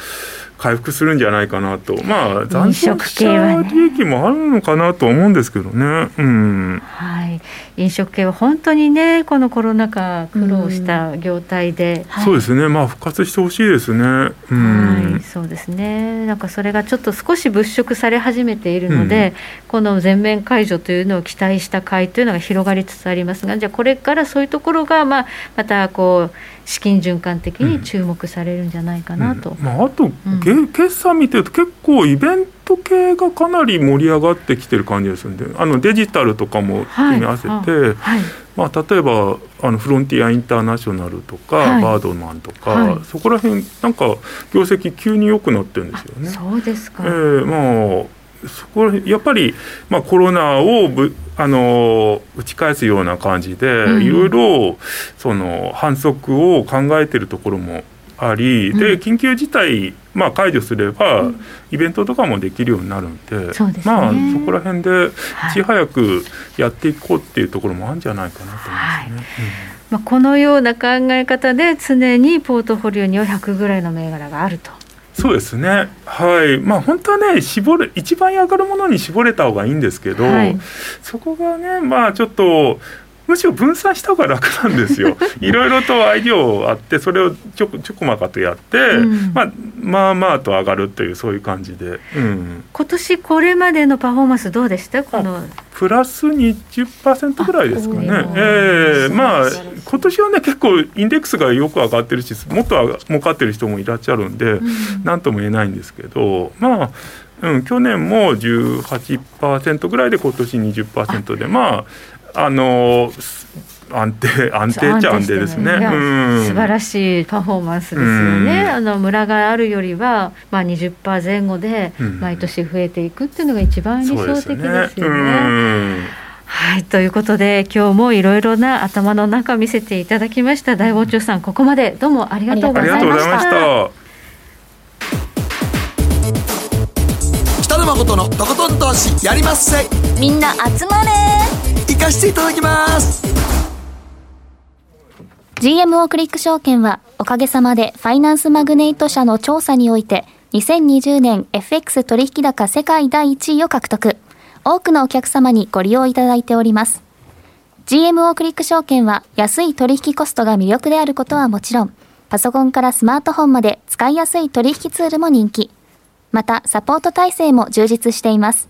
回復するんじゃないかなと。まあ残食者利益もあるのかなと思うんですけどね、うん、はい飲食系は本当にねこのコロナ禍苦労した業態で、はい、そうですね。まあ復活してほしいですね、うん、はいそうですね。なんかそれがちょっと少し物色され始めているので、うん、この全面解除というのを期待した買いというのが広がりつつありますがじゃあこれからそういうところが、まあ、またこう資金循環的に注目されるんじゃないかなと。うん、まあ、あと、決算見てると結構イベント系がかなり盛り上がってきてる感じですんであのデジタルとかも組み合わせて、はいはい、まあ、例えばあのフロンティアインターナショナルとか、はい、バードマンとか、そこら辺なんか業績急に良くなってるんですよね。そうですか、えー、まあそこやっぱり、まあ、コロナをぶあの打ち返すような感じで、いろいろその反則を考えてるところもあり、うん、で緊急事態、まあ、解除すれば、うん、イベントとかもできるようになるんで、ね、まあ、そこら辺でい。ち早くやっていこうっていうところもあるんじゃないかなと思いますね。はい。うん。まあ、このような考え方で常にポートフォリオには100ぐらいの銘柄があると。そうですね。はい。まあ本当はね、絞る一番上がるものに絞れた方がいいんですけど、はい、そこがね、まあちょっとむしろ分散した方が楽なんですよ。いろいろとアイディアあってそれをちょちょこまかとやって、うん、まあ、まあまあと上がるというそういう感じで、うん、今年これまでのパフォーマンスどうでした？このプラス20%ぐらいですかね。えー、まあ今年はね結構インデックスがよく上がってるしもっと儲かってる人もいらっしゃるんで何、うん、とも言えないんですけどまあうん、去年も18%ぐらいで今年20%でまああの安定安定っちゃ安定ですね、うん、素晴らしいパフォーマンスですよね、うん、あのムラがあるよりは、まあ、20%前後で毎年増えていくっていうのが一番理想的ですよね。はい、ということで今日もいろいろな頭の中見せていただきました。大坊中さんここまでどうもありがとうございました。北野誠のとことん投資やりまっせ。みんな集まれ行かしていただきます GMO クリック証券はおかげさまでファイナンスマグネイト社の調査において2020年 FX 取引高世界第1位を獲得。多くのお客様にご利用いただいております。GMO クリック証券は安い取引コストが魅力であることはもちろん、パソコンからスマートフォンまで使いやすい取引ツールも人気。また、サポート体制も充実しています。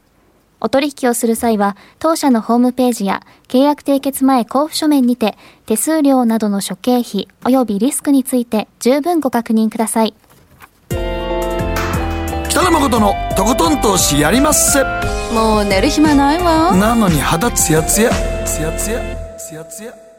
お取引をする際は当社のホームページや契約締結前交付書面にて手数料などの諸経費及びリスクについて十分ご確認ください。北野誠のとことん投資やりまっせもう寝る暇ないわ。なのに肌ツヤツヤ。ツヤツヤ。ツヤツヤ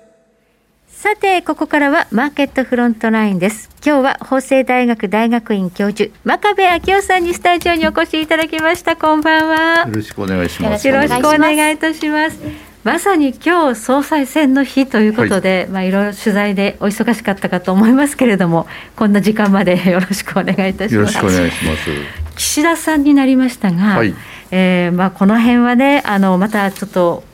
さてここからはマーケットフロントラインです。今日は法政大学大学院教授真壁昭夫さんにスタジオにお越しいただきました。こんばんは。よろしくお願いします。よろしくお願いいたします。まさに今日総裁選の日ということで、はい。まあ、いろいろ取材でお忙しかったかと思いますけれども、こんな時間まで よろしくお願いいたします。よろしくお願いします。岸田さんになりましたが、はい、えー、まあ、この辺はね、あのまたちょっと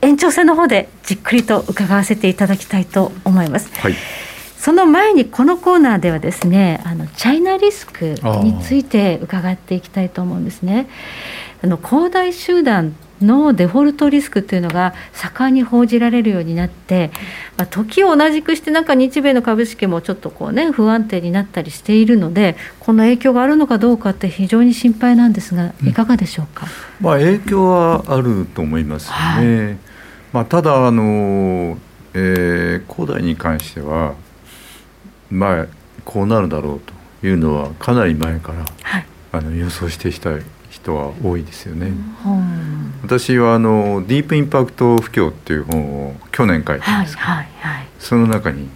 延長戦の方でじっくりと伺わせていただきたいと思います。はい。その前にこのコーナーではですねあのチャイナリスクについて伺っていきたいと思うんですね。あの恒大集団のデフォルトリスクというのが盛んに報じられるようになって、まあ、時を同じくしてなんか日米の株式もちょっとこうね不安定になったりしているのでこの影響があるのかどうかって非常に心配なんですがいかがでしょうか、うん、まあ、影響はあると思いますよね、はい、まあ、ただあの、えー、恒大に関してはまあこうなるだろうというのはかなり前から、はい、あの予想してきた人は多いですよね。うん、私はあの「ディープインパクト不況」っていう本を去年書いたんですけど、はいはいはい、その中に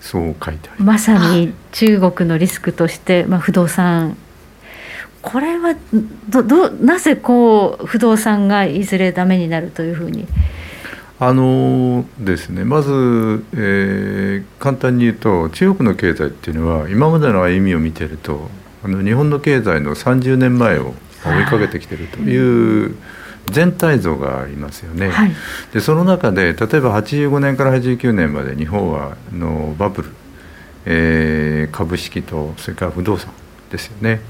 そう書いてあります。まさに中国のリスクとして、まあ、不動産これはどどなぜこう不動産がいずれダメになるというふうにあのですねまず、えー、簡単に言うと中国の経済っていうのは今までの歩みを見てるとあの日本の経済の30年前を追いかけてきてるという全体像がありますよね。はい、でその中で例えば85年から89年まで日本はのバブル、えー、株式とそれから不動産ですよね。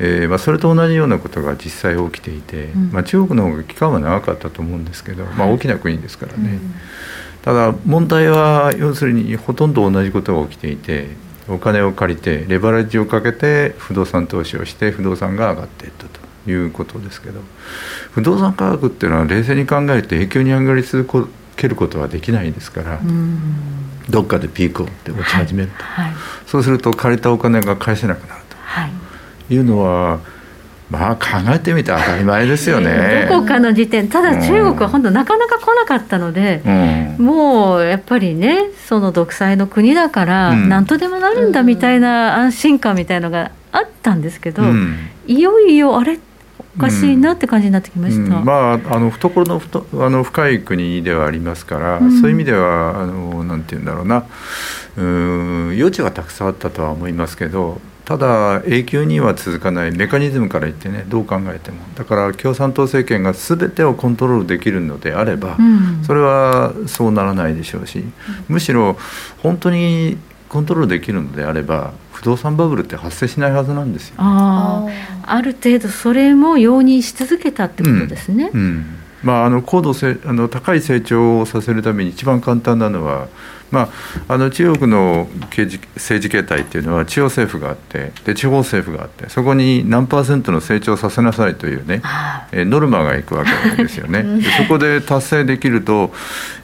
えーまあ、それと同じようなことが実際起きていて、うん、まあ、中国の方が期間は長かったと思うんですけど、まあ、大きな国ですからね、うん、ただ問題は要するにほとんど同じことが起きていてお金を借りてレバレッジをかけて不動産投資をして不動産が上がっていったということですけど不動産価格っていうのは冷静に考えて永久に上がり続けることはできないですからどっかでピークをって落ち始めると、はい。はい、そうすると借りたお金が返せなくなると。いうのは、まあ考えてみて当たり前ですよね。どこかの時点ただ中国は本当なかなか来なかったので、うん、もうやっぱりねその独裁の国だから何とでもなるんだみたいな安心感みたいのがあったんですけど、うん、いよいよあれおかしいなって感じになってきました、うん、まあ、あの懐のふとあの深い国ではありますから、そういう意味ではあのなんて言うんだろうな。うん余地はたくさんあったとは思いますけどただ永久には続かないメカニズムから言ってねどう考えても。だから共産党政権が全てをコントロールできるのであれば、うん、それはそうならないでしょうし、むしろ本当にコントロールできるのであれば不動産バブルって発生しないはずなんですよ。あある程度それも容認し続けたってことですね。うん、うん。まあ、あの高度せあの高い成長をさせるために一番簡単なのはまあ、あの中国の政治形態っていうのは地方政府があってで地方政府があってそこに何パーセントの成長させなさいというねえノルマがいくわけですよね。でそこで達成できると、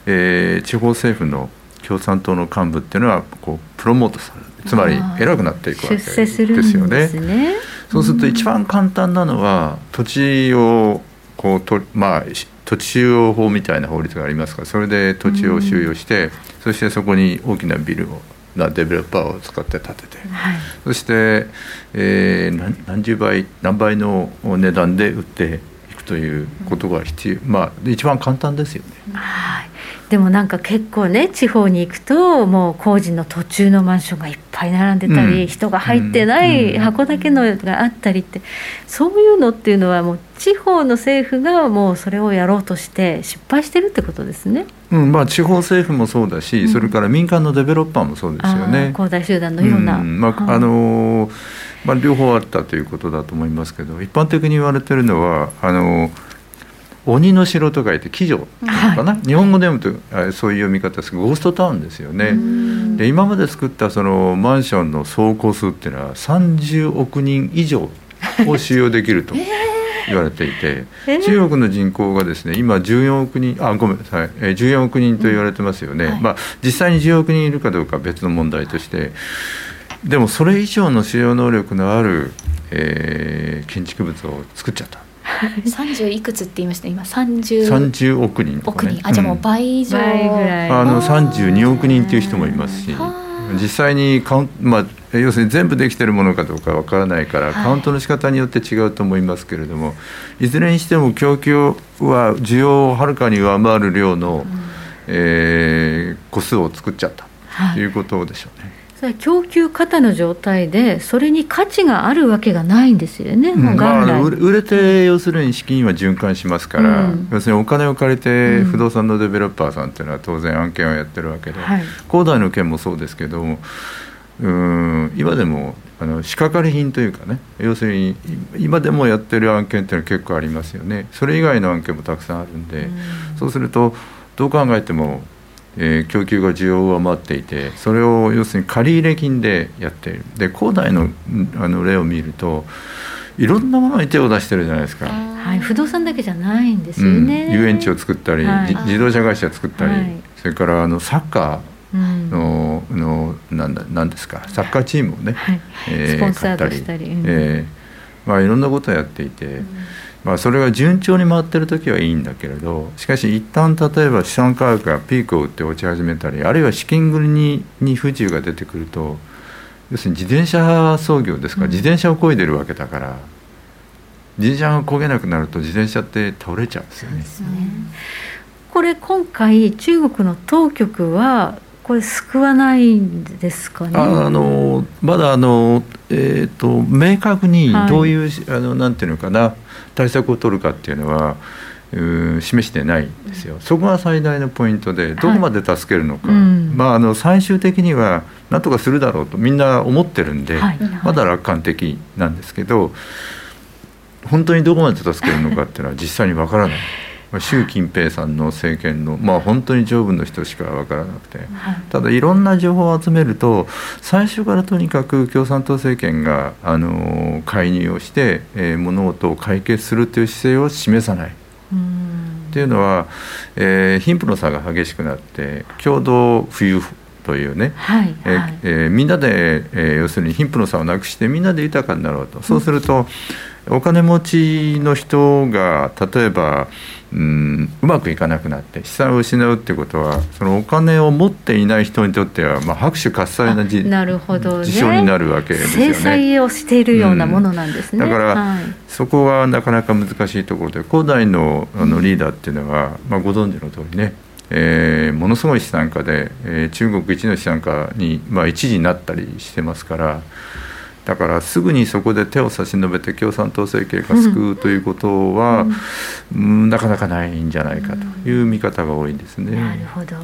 えー、地方政府の共産党の幹部っていうのはこうプロモートされる。つまり偉くなっていくわけですよね。ね。そうすると一番簡単なのは土地をこうとまあ土地収容法みたいな法律がありますからそれで土地を収容して、そしてそこに大きなビルをなデベロッパーを使って建てて、はい、そして、えー、何十倍何倍の値段で売っていくということが必要、まあ一番簡単ですよね。はいでもなんか結構ね地方に行くともう工事の途中のマンションがいっぱい並んでたり、うん、人が入ってない箱だけのがあったりってそういうのっていうのはもう地方の政府がもうそれをやろうとして失敗してるってことですね。うんまあ、地方政府もそうだし、それから民間のデベロッパーもそうですよね。恒大集団のような、まああのーまあ、両方あったということだと思いますけど一般的に言われてるのはあの鬼の城と書いて鬼城かな、はい、日本語で読むとそういう読み方ですゴーストタウンですよね。で今まで作ったそのマンションの総戸数っていうのは30億人以上を収容できると。言われていて、中国の人口がですね今14億人あごめんなさい、え14億人と言われてますよね、うん。はい、まあ、実際に10億人いるかどうかは別の問題としてでもそれ以上の使用能力のある、えー、建築物を作っちゃった。30い。くつって言いました？今 30, 30億人とか、ね、億人。あじゃあもう倍以上、うん、あの32億人っていう人もいますし実際にカウン、まあ、要するに全部できてるものかどうかわからないから、カウントの仕方によって違うと思いますけれどもいずれにしても供給は需要をはるかに上回る量の、うん、えー、個数を作っちゃったということでしょうね。供給過多の状態でそれに価値があるわけがないんですよね、うん、まあ、売れて要するに資金は循環しますから、うん、要するにお金を借りて不動産のデベロッパーさんっていうのは当然案件をやってるわけで、はい、恒大の件もそうですけどもうん今でもあの仕掛かり品というかね要するに今でもやってる案件っていうのは結構ありますよね。それ以外の案件もたくさんあるんで、うん、そうするとどう考えてもえー、供給が需要を上回っていてそれを要するに借入金でやっている。で恒大のあの例を見るといろんなものに手を出してるじゃないですか、はい、不動産だけじゃないんですよね、うん、遊園地を作ったり、はい、自動車会社作ったり、はい、それからあのサッカーの,、のなんだなんですかサッカーチームをね、はい。えー、スポンサードしたり、うん、えー、まあ、いろんなことをやっていて。うんまあ、それが順調に回ってる時はいいんだけれどしかし一旦例えば資産価格がピークを打って落ち始めたりあるいは資金繰りにに不自由が出てくると要するに自転車操業ですから、自転車を漕いでるわけだから自転車が漕げなくなると自転車って倒れちゃうんですよね。ねこれ今回中国の当局はこれ救わないんですかね？あのまだあのえっ、ー、と明確にどういう、はい、あのなんていうのかな対策を取るかっていうのは。う示してないんですよ、そこが最大のポイントでどこまで助けるのか、はい。うん、まあ、あの最終的には何とかするだろうとみんな思ってるんで、はい、まだ楽観的なんですけど本当にどこまで助けるのかっていうのは実際にわからない。習近平さんの政権の、まあ、本当に上部の人しか分からなくて、ただいろんな情報を集めると最初からとにかく共産党政権があの介入をして、えー、物事を解決するという姿勢を示さない。っていうのは、えー、貧富の差が激しくなって共同富裕というね、はいはい、ええー、みんなで、えー、要するに貧富の差をなくしてみんなで豊かになろうと。そうすると、お金持ちの人が例えばうんうまくいかなくなって資産を失うってことはそのお金を持っていない人にとっては、まあ、拍手喝采なじなるほど、ね、事象になるわけですよね。制裁をしているようなものなんですね。うん、だから、はい、そこはなかなか難しいところで古代のあのリーダーっていうのは、まあ、ご存知の通りねえー、ものすごい資産家で、えー、中国一の資産家に、まあ、一時になったりしてますから。だからすぐにそこで手を差し伸べて共産党政権が救うということは、うん、うん、なかなかないんじゃないかという見方が多いですね。なるほど。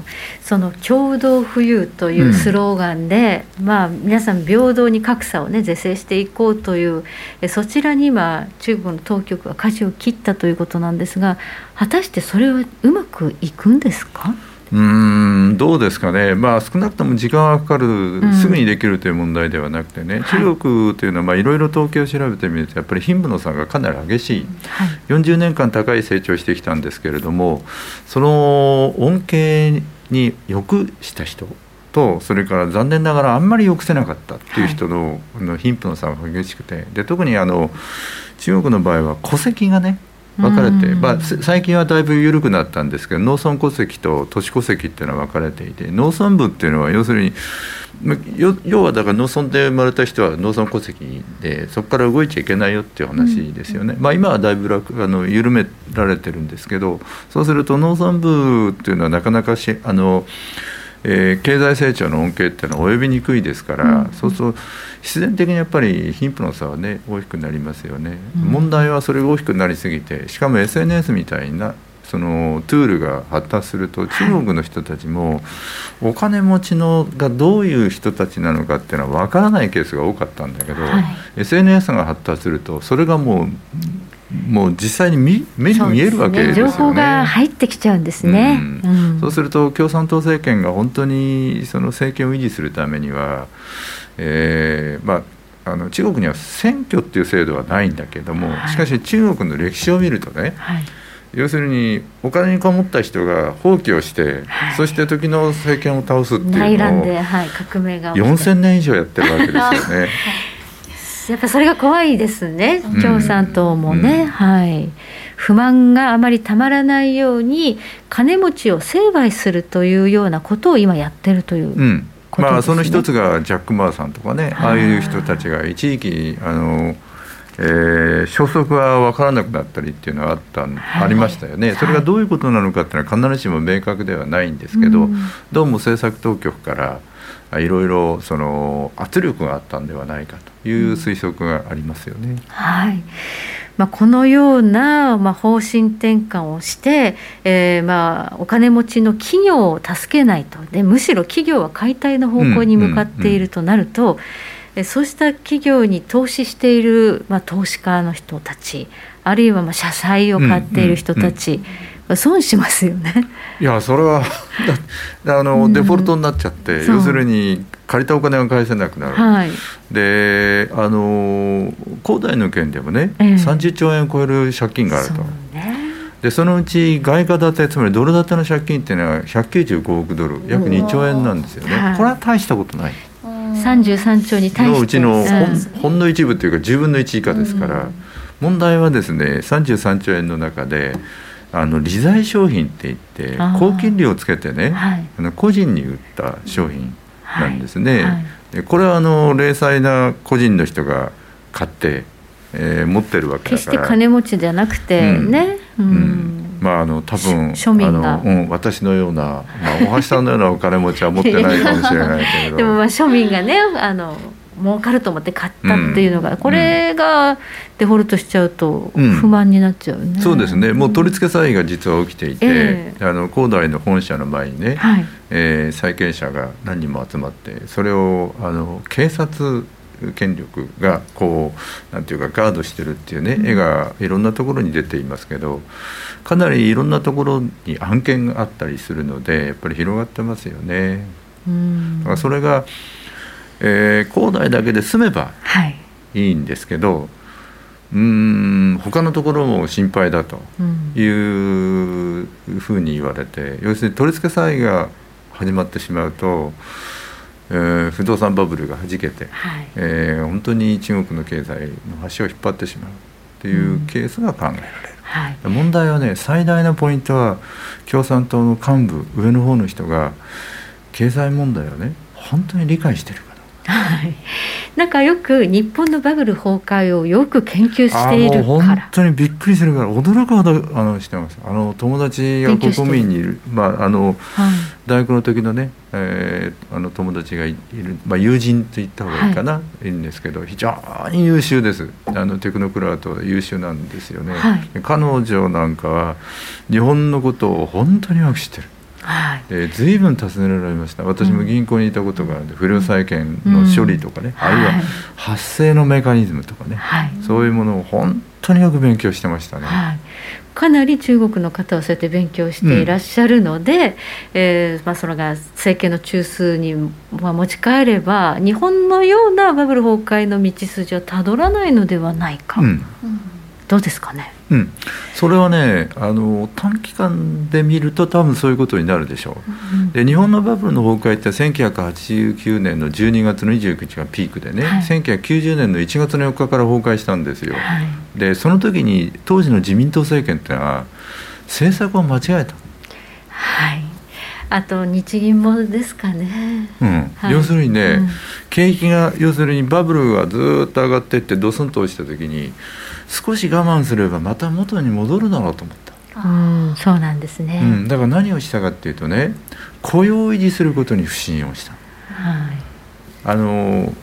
その共同富裕というスローガンで、うん、まあ、皆さん平等に格差を、ね、是正していこうというそちらに今中国の当局は舵を切ったということなんですが果たしてそれはうまくいくんですか？うんどうですかね、まあ、少なくとも時間がかかる、すぐにできるという問題ではなくてね、うん、中国というのは、いろいろ統計を調べてみると、やっぱり貧富の差がかなり激しい、はい、40年間高い成長してきたんですけれども、その恩恵に良くした人と、それから残念ながらあんまり良くせなかったっていう人の,、の貧富の差が激しくて、で特にあの中国の場合は戸籍がね、分かれて、まあ、最近はだいぶ緩くなったんですけど農村戸籍と都市戸籍っていうのは分かれていて農村部っていうのは要するに要はだから農村で生まれた人は農村戸籍でそこから動いちゃいけないよっていう話ですよね、まあ、今はだいぶ楽あの緩められてるんですけどそうすると農村部っていうのはなかなかしあのえー、経済成長の恩恵っていうのは及びにくいですから、うん、そうすると必然的にやっぱり貧富の差はね大きくなりますよね、うん、問題はそれが大きくなりすぎてしかも SNS みたいなそのトゥールが発達すると中国の人たちもお金持ちのがどういう人たちなのかっていうのは分からないケースが多かったんだけど、はい、SNS が発達するとそれがもうもう実際に目に見えるわけですよね、ね、情報が入ってきちゃうんですね、うん。うん、そうすると共産党政権が本当にその政権を維持するためには、えー、まああの中国には選挙っていう制度はないんだけども、はい、しかし中国の歴史を見るとね、はい、要するにお金にこもった人が放棄をして、はい、そして時の政権を倒すっていうのを、はい、革命が4000年以上やってるわけですよね。やっぱそれが怖いですね共産党もね、うん、はい。不満があまりたまらないように金持ちを成敗するというようなことを今やってるという、うん、ね、まあ、その一つがジャック・マーさんとかね。ああいう人たちが一時期あの、えー、消息が分からなくなったりっていうのはあった、ありましたよね、それがどういうことなのかっていうのは必ずしも明確ではないんですけど、どうも政策当局からいろいろその圧力があったんではないかという推測がありますよね。うん、はい。まあ、このような、まあ、方針転換をして、えー、まあお金持ちの企業を助けないと。でむしろ企業は解体の方向に向かっているとなると、うんうんうん、そうした企業に投資している、まあ、投資家の人たちあるいはまあ社債を買っている人たち、うんうんうん損しますよね。いやそれは あの、うん、デフォルトになっちゃって要するに借りたお金が返せなくなる、はい、であの恒大の件でもね、えー、30兆円を超える借金があると。でそのうち外貨建てつまりドル建ての借金っていうのは195億ドル約2兆円なんですよね、これは大したことない。33兆に対して。のうちのほん,、ほんの一部というか10分の1以下ですから、問題はですね33兆円の中であの利財商品って言って高金利をつけてね、はい、あの個人に売った商品なんですね。はい。でこれはあの零細な個人の人が買って、えー、持ってるわけだから。決して金持ちじゃなくてね、うん、うん、まああの多分庶民が。あの、うん、私のような、まあ、大橋さんのようなお金持ちは持ってないかもしれないけれど。でもまあ庶民がねあの儲かると思って買ったっていうのが、うん、これがデフォルトしちゃうと不満になっちゃうね、うん、そうですね。もう取り付け詐欺が実は起きていて、えー、あの恒大の本社の前にね、はい、えー、債権者が何人も集まってそれをあの警察権力がこうなんていうかガードしてるっていうね、絵がいろんなところに出ていますけどかなりいろんなところに案件があったりするのでやっぱり広がってますよね。うん、だからそれがえー、恒大だけで済めばい。いんですけど、はい、うん他のところも心配だというふうに言われて、要するに取り付け詐欺が始まってしまうと、えー、不動産バブルがはじけて、はい、えー、本当に中国の経済の端を引っ張ってしまうというケースが考えられる。はい、問題はね最大のポイントは共産党の幹部上の方の人が経済問題をね本当に理解してるはい、なんかよく日本のバブル崩壊をよく研究している本当にびっくりするから驚くほどあのしてますあの友達が国民にいる。まああの、はい、大学の時のね、えー、あの友達がいる、まあ、友人と言った方がいいかな、はい、いいんですけど非常に優秀です。あのテクノクラウド優秀なんですよね、はい、彼女なんかは日本のことを本当によく知ってるはい、えー、随分尋ねられました。私も銀行にいたことがあるんで、不良債権の処理とかね、うん、あるいは発生のメカニズムとかね、はい、そういうものを本当によく勉強してましたね。はい。かなり中国の方はそうやって勉強していらっしゃるので、うん、えー、まあ、それが政権の中枢に持ち帰れば日本のようなバブル崩壊の道筋はたどらないのではないか、うん、どうですかね？うん、それはねあの短期間で見ると多分そういうことになるでしょう、うん、で日本のバブルの崩壊って1989年の12月の29日がピークでね、はい、1990年の1月の4日から崩壊したんですよ、はい、でその時に当時の自民党政権ってのは政策を間違えた。はい。あと日銀もですかね、うん。はい、要するにね、うん、景気が要するにバブルがずっと上がっていってドスンと落ちた時に少し我慢すればまた元に戻るだろうと思った。うん、そうなんですね、うん、だから何をしたかっていうとね雇用を維持することに不信をした、はい、あの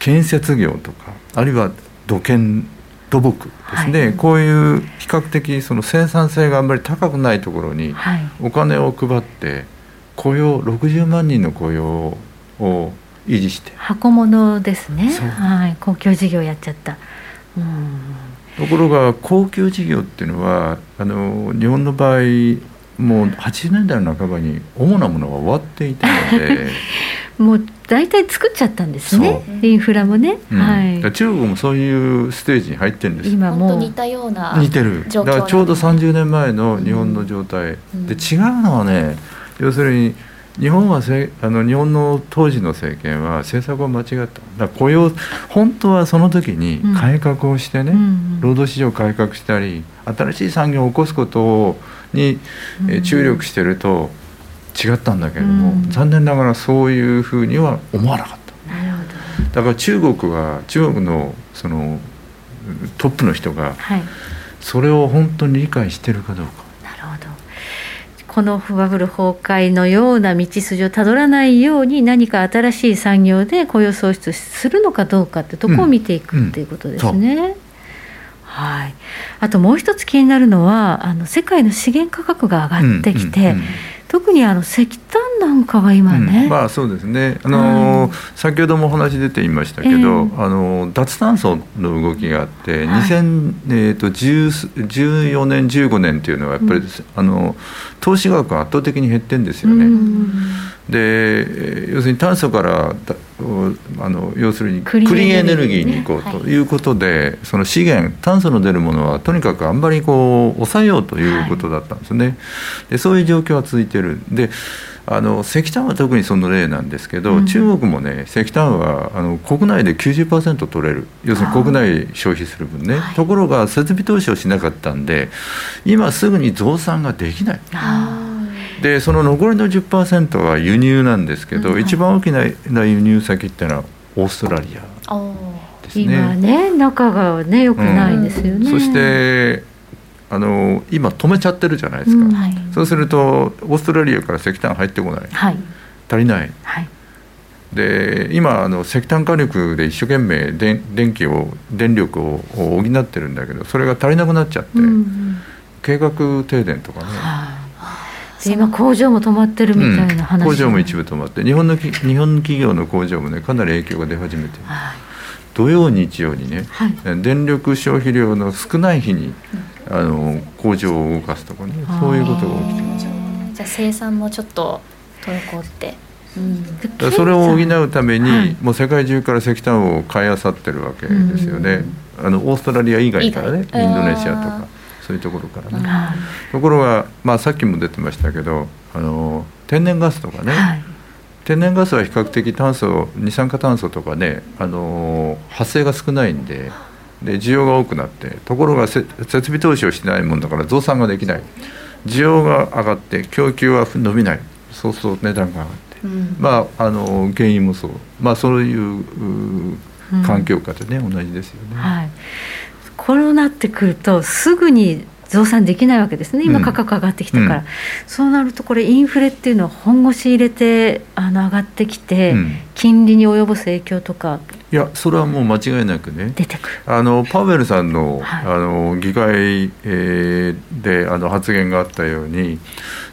建設業とかあるいは土建土土木ですね、はい、こういう比較的その生産性があんまり高くないところにお金を配って雇用60万人の雇用を維持して。箱物ですね。はい。公共事業やっちゃった、うん、ところが公共事業っていうのはあの日本の場合もう80年代の半ばに主なものが終わっていたので。もう大体作っちゃったんですね。インフラもね、うん、はい、中国もそういうステージに入ってるんです。今も似たような似てる。だからちょうど30年前の日本の状態、うん、で違うのはね要するに日本はせあの日本の当時の政権は政策を間違った。だ雇用本当はその時に改革をしてね、うん、労働市場改革したり新しい産業を起こすことに、え注力してると違ったんだけれども、うん、残念ながらそういうふうには思わなかった。だから中国は中国のそのトップの人が、それを本当に理解してるかどうかこのバブル崩壊のような道筋をたどらないように何か新しい産業で雇用創出するのかどうかってとこを見ていくっていうことですね。うん。うん、はい、あともう一つ気になるのはあの世界の資源価格が上がってきて、うんうんうん特にあの石炭なんかが今ね、うん、まあそうですね。あの、はい、先ほどもお話出ていましたけど、えー、あの脱炭素の動きがあって、はい、2000えーと、14年15年っていうのはやっぱり、うん、あの投資額が圧倒的に減ってんですよね。で要するに炭素からあの要するにクリーンエネルギーに行こうとい。うことで、はい、その資源炭素の出るものはとにかくあんまりこう抑えようということだったんですね。はい、でそういう状況は続いてる。であの石炭は特にその例なんですけど、うん、中国もね石炭はあの国内で90%取れる。要するに国内消費する分ね、ところが設備投資をしなかったんで今すぐに増産ができない。でその残りの10%は輸入なんですけど、うん、一番大きな輸入先っていうのはオーストラリアですね。今ね仲がね良くないですよね。うん、そしてあの今止めちゃってるじゃないですか、うんはい、そうするとオーストラリアから石炭入ってこない、はい、足りない、はい、で今あの石炭火力で一生懸命電電気を電力を補ってるんだけどそれが足りなくなっちゃって、うんうん、計画停電とかね、はあ、今工場も止まってるみたいな話、うん、工場も一部止まって日本の日本企業の工場もねかなり影響が出始めてる、はい、土曜日曜にね、はい、電力消費量の少ない日に、あの工場を動かすとかねそういうことが起きてます。じゃあ生産もちょっと滞って。うん、それを補うために、はい、もう世界中から石炭を買いあさってるわけですよね、うん、あのオーストラリア以外からねインドネシアとかそういうところからね、ところが、まあ、さっきも出てましたけどあの天然ガスとかね、はい、天然ガスは比較的炭素二酸化炭素とかねあの発生が少ないんでで需要が多くなってところが設備投資をしないもんだから増産ができない。需要が上がって供給は伸びない。そうそう値段が上がって、うん、まああの原因もそう。まあそういう環境下でね、うん、同じですよね。はい、コロナってくるとすぐに増産できないわけですね。今価格上がってきたから、うん、そうなるとこれインフレっていうのは本腰入れてあの上がってきて、うん、金利に及ぼす影響とかいやそれはもう間違いなくね。あのパウエルさんのはい、あの議会、えー、であの発言があったように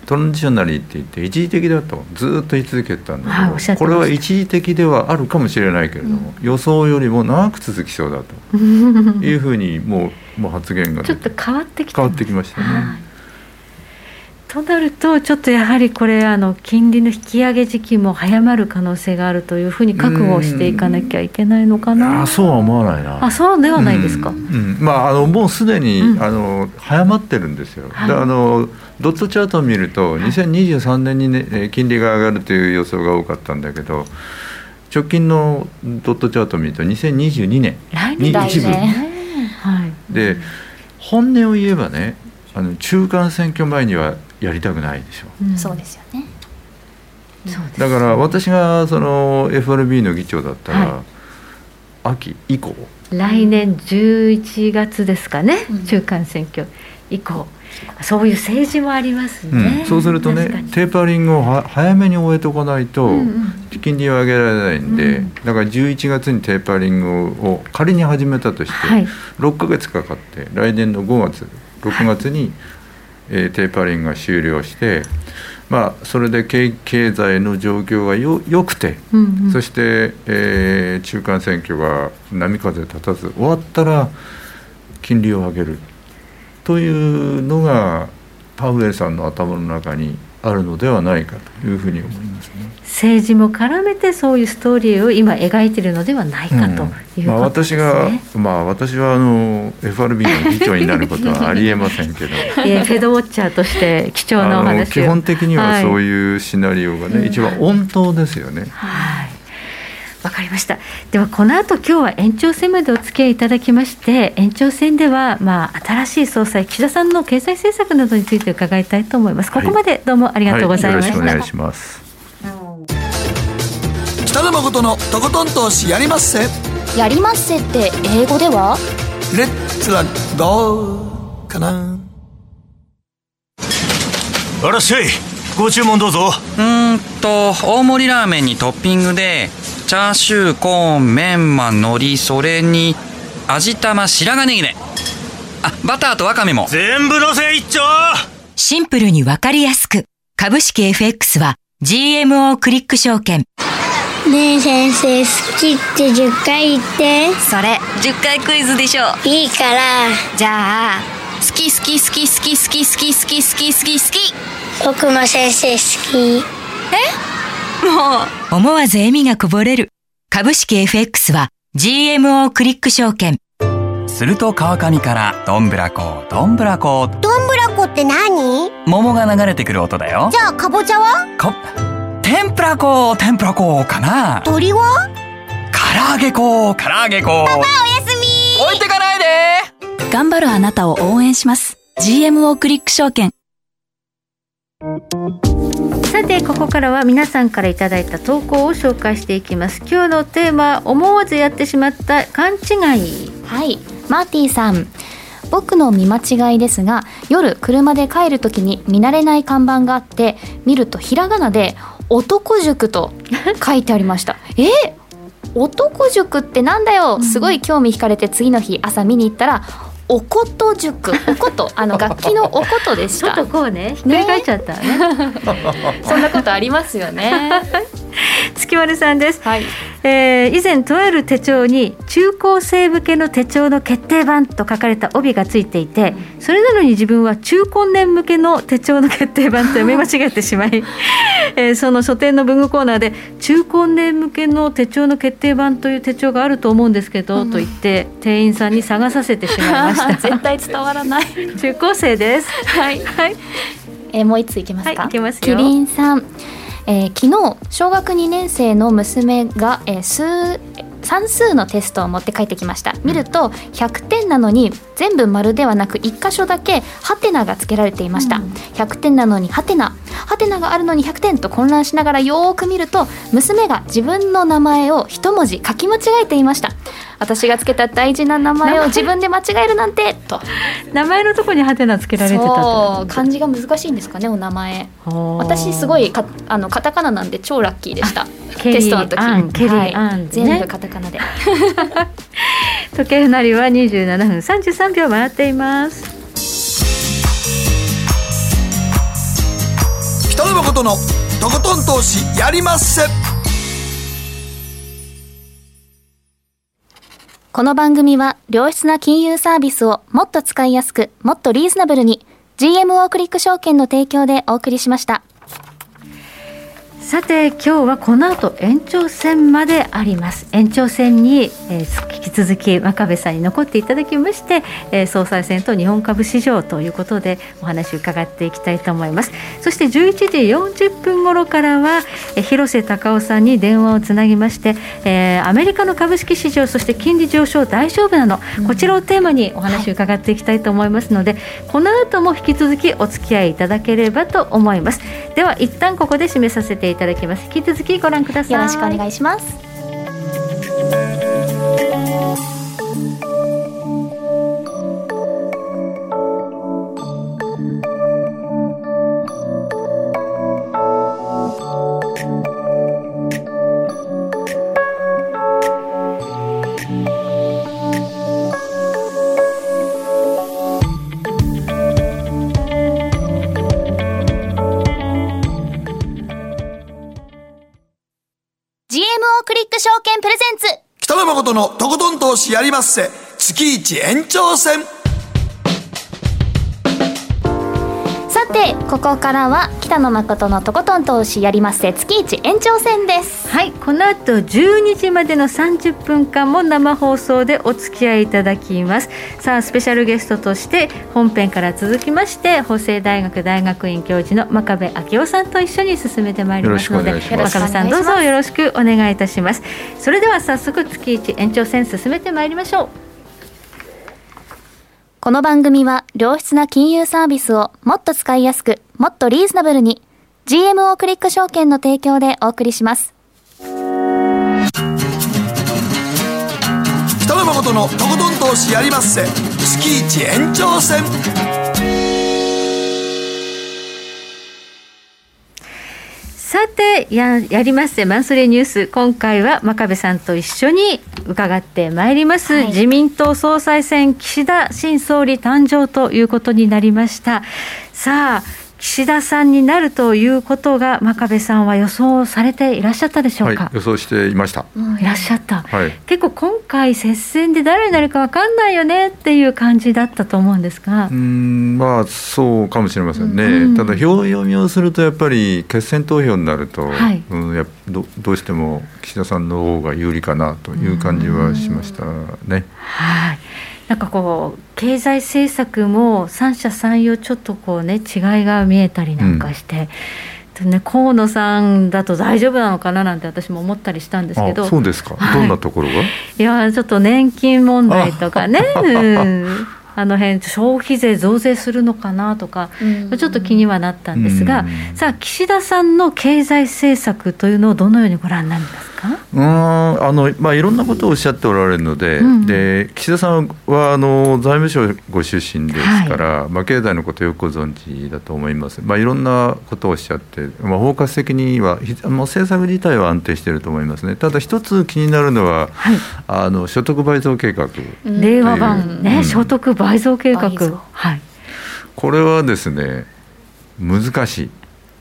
トランジショナリーって言って一時的だとずっと言い続けてたんだけど、はい、これは一時的ではあるかもしれないけれども、うん、予想よりも長く続きそうだと いうふうにもうもう発言がちょっと変わってき変わってきましたね。はいとなると、ちょっとやはりこれあの、金利の引き上げ時期も早まる可能性があるというふうに覚悟していかなきゃいけないのかな。あそうは思わないな。あそうではないですか。うん、まあ、あのもうすでに、うん、あの早まってるんですよ。はい、であのドットチャートを見ると、2023年に、ね、金利が上がるという予想が多かったんだけど、直近のドットチャートを見ると、2022年に一部。はい、で本音を言えばねあの中間選挙前にはやりたくないでしょ。う、うん、そうですよね、だから私がその FRB の議長だったら、はい、秋以降？来年11月ですかね、うん、中間選挙。以降。そういう政治もありますね、うん、そうするとねテーパリングを早めに終えておかないと、金利を上げられないんで、うん、だから11月にテーパリングを仮に始めたとして、はい、6か月かかって来年の5月6月に、はい、えー、テーパリングが終了してまあ、それで経済の状況がよよくて、うんうん、そして、えー、中間選挙が波風立たず終わったら金利を上げるというのがパウエルさんの頭の中にあるのではないかというふうに思いますね。政治も絡めてそういうストーリーを今描いているのではないかという、ね。うん、まあ、私が、まあ、私はあの FRB の議長になることはありえませんけど。フェドウォッチャーとして貴重なお話基本的にはそういうシナリオがね、はい、一番温当ですよね。はいわかりました。ではこの後今日は延長戦までお付き合いいただきまして延長戦では、まあ、新しい総裁岸田さんの経済政策などについて伺いたいと思います。ここまでどうもありがとうございました、はいはい、お願いします。北野誠のとことん投資やりまっせ。やりまっせって英語では？レッツラゴーかな。あらっしゃいご注文どうぞ。うんと大盛りラーメンにトッピングでチャーシューコーンメンマ海苔それに味玉白髪ネギね。あバターとワカメも。全部のせ一丁！シンプルにわかりやすく。株式 FX は GMO クリック証券。ねえ先生好きって10回言って。それ10回クイズでしょ。いいから。じゃあ好き好き好き好き好き好き好き好き好き好き。僕も先生好き。え？思わず笑みがこぼれる。株式 FX は GMO クリック証券。すると川上からどんぶらこどんぶらこ。どんぶらこって何？桃が流れてくる音だよ。じゃあかぼちゃは？こ天ぷら粉天ぷら粉かな。鳥は？唐揚げ粉唐揚げ粉パパおやすみ。置いてかないで。頑張るあなたを応援します。GMO クリック証券さてここからは皆さんからいただいた投稿を紹介していきます。今日のテーマ思わずやってしまった勘違い。はい。マーティーさん。僕の見間違いですが夜車で帰る時に見慣れない看板があって見るとひらがなで男塾と 書いてありました。え？男塾ってなんだよ？すごい興味惹かれて次の日朝見に行ったらおこと塾。おことあの楽器のおことでした。ちょっとこうねひっくり返っちゃったね。そんなことありますよね。月丸さんです、はい、えー、以前とある手帳に中高生向けの手帳の決定版と書かれた帯がついていてそれなのに自分は中高年向けの手帳の決定版と読み間違えてしまい、えー、その書店の文具コーナーで中高年向けの手帳の決定版という手帳があると思うんですけど、うん、と言って店員さんに探させてしまいました。絶対伝わらない。中高生です。はい、はい、えー、もう一ついきますか、はい、いますキリンさん。えー、昨日小学2年生の娘が、えー、数算数のテストを持って帰ってきました。見ると100点なのに全部丸ではなく1箇所だけハテナがつけられていました、うん、100点なのにハテナ。ハテナがあるのに100点と混乱しながらよく見ると娘が自分の名前を一文字書き間違えていました。私がつけた大事な名前を自分で間違えるなんてと。名前のとこにハテナつけられてた漢字が難しいんですかねお名前。私すごいかあのカタカナなんで超ラッキーでした。テストの時はい、全部カタカナで。時計なりは27分33秒回っています。北野誠のとことん投資やりまっせ。この番組は良質な金融サービスをもっと使いやすくもっとリーズナブルに GMO クリック証券の提供でお送りしました。さて今日はこの後延長戦まであります。延長戦に、えー、引き続き真壁さんに残っていただきまして、えー、総裁選と日本株市場ということでお話を伺っていきたいと思います。そして11時40分頃からは、えー、広瀬隆夫さんに電話をつなぎまして、えー、アメリカの株式市場そして金利上昇大丈夫なの、うん、こちらをテーマにお話を伺っていきたいと思いますので、はい、この後も引き続きお付き合いいただければと思います。では一旦ここで締めさせていただきます。引き続きご覧ください。よろしくお願いします。券プレゼンツ。北野誠のとことん投資やりまっせ。月一延長戦。てここからは北野誠のとことん投資やりまっせ月一延長戦です。はいこの後12時までの30分間も生放送でお付き合いいただきます。さあスペシャルゲストとして本編から続きまして法政大学大学院教授の真壁昭夫さんと一緒に進めてまいりますので真壁さんどうぞよろしくお願いいたします。それでは早速月一延長戦進めてまいりましょうこの番組は良質な金融サービスをもっと使いやすくもっとリーズナブルに GMO クリック証券の提供でお送りします。北野誠のとことん投資やりまっせ。月一延長戦。さてややりますぜマンスリーニュース。今回は真壁さんと一緒に伺ってまいります、はい、自民党総裁選岸田新総理誕生ということになりました。さあ岸田さんになるということが真壁さんは予想されていらっしゃったでしょうか、はい、予想していました、うん、いらっしゃった、はい、結構今回接戦で誰になるか分かんないよねっていう感じだったと思うんですが。うんまあそうかもしれませんね、うん、ただ票読みをするとやっぱり決選投票になると、はい、うん、やどどうしても岸田さんの方が有利かなという感じはしましたね。はいなんかこう経済政策も三者三様ちょっとこうね違いが見えたりなんかして。うん、ね、河野さんだと大丈夫なのかななんて私も思ったりしたんですけどそうですか、はい、どんなところが？いやちょっと年金問題とかね、うん、あの辺消費税増税するのかなとか、ちょっと気にはなったんですが、さあ岸田さんの経済政策というのをどのようにご覧になりますかうんあのまあ、いろんなことをおっしゃっておられるのでうん、で岸田さんはあの財務省ご出身ですから、はい、まあ、経済のことをよくご存知だと思います、まあ、いろんなことをおっしゃって、まあ、包括的にはもう政策自体は安定していると思いますね。ただ一つ気になるのは、はい、あの所得倍増計画。令和版。ね、うん、所得倍増計画、はい、これはですね難しい。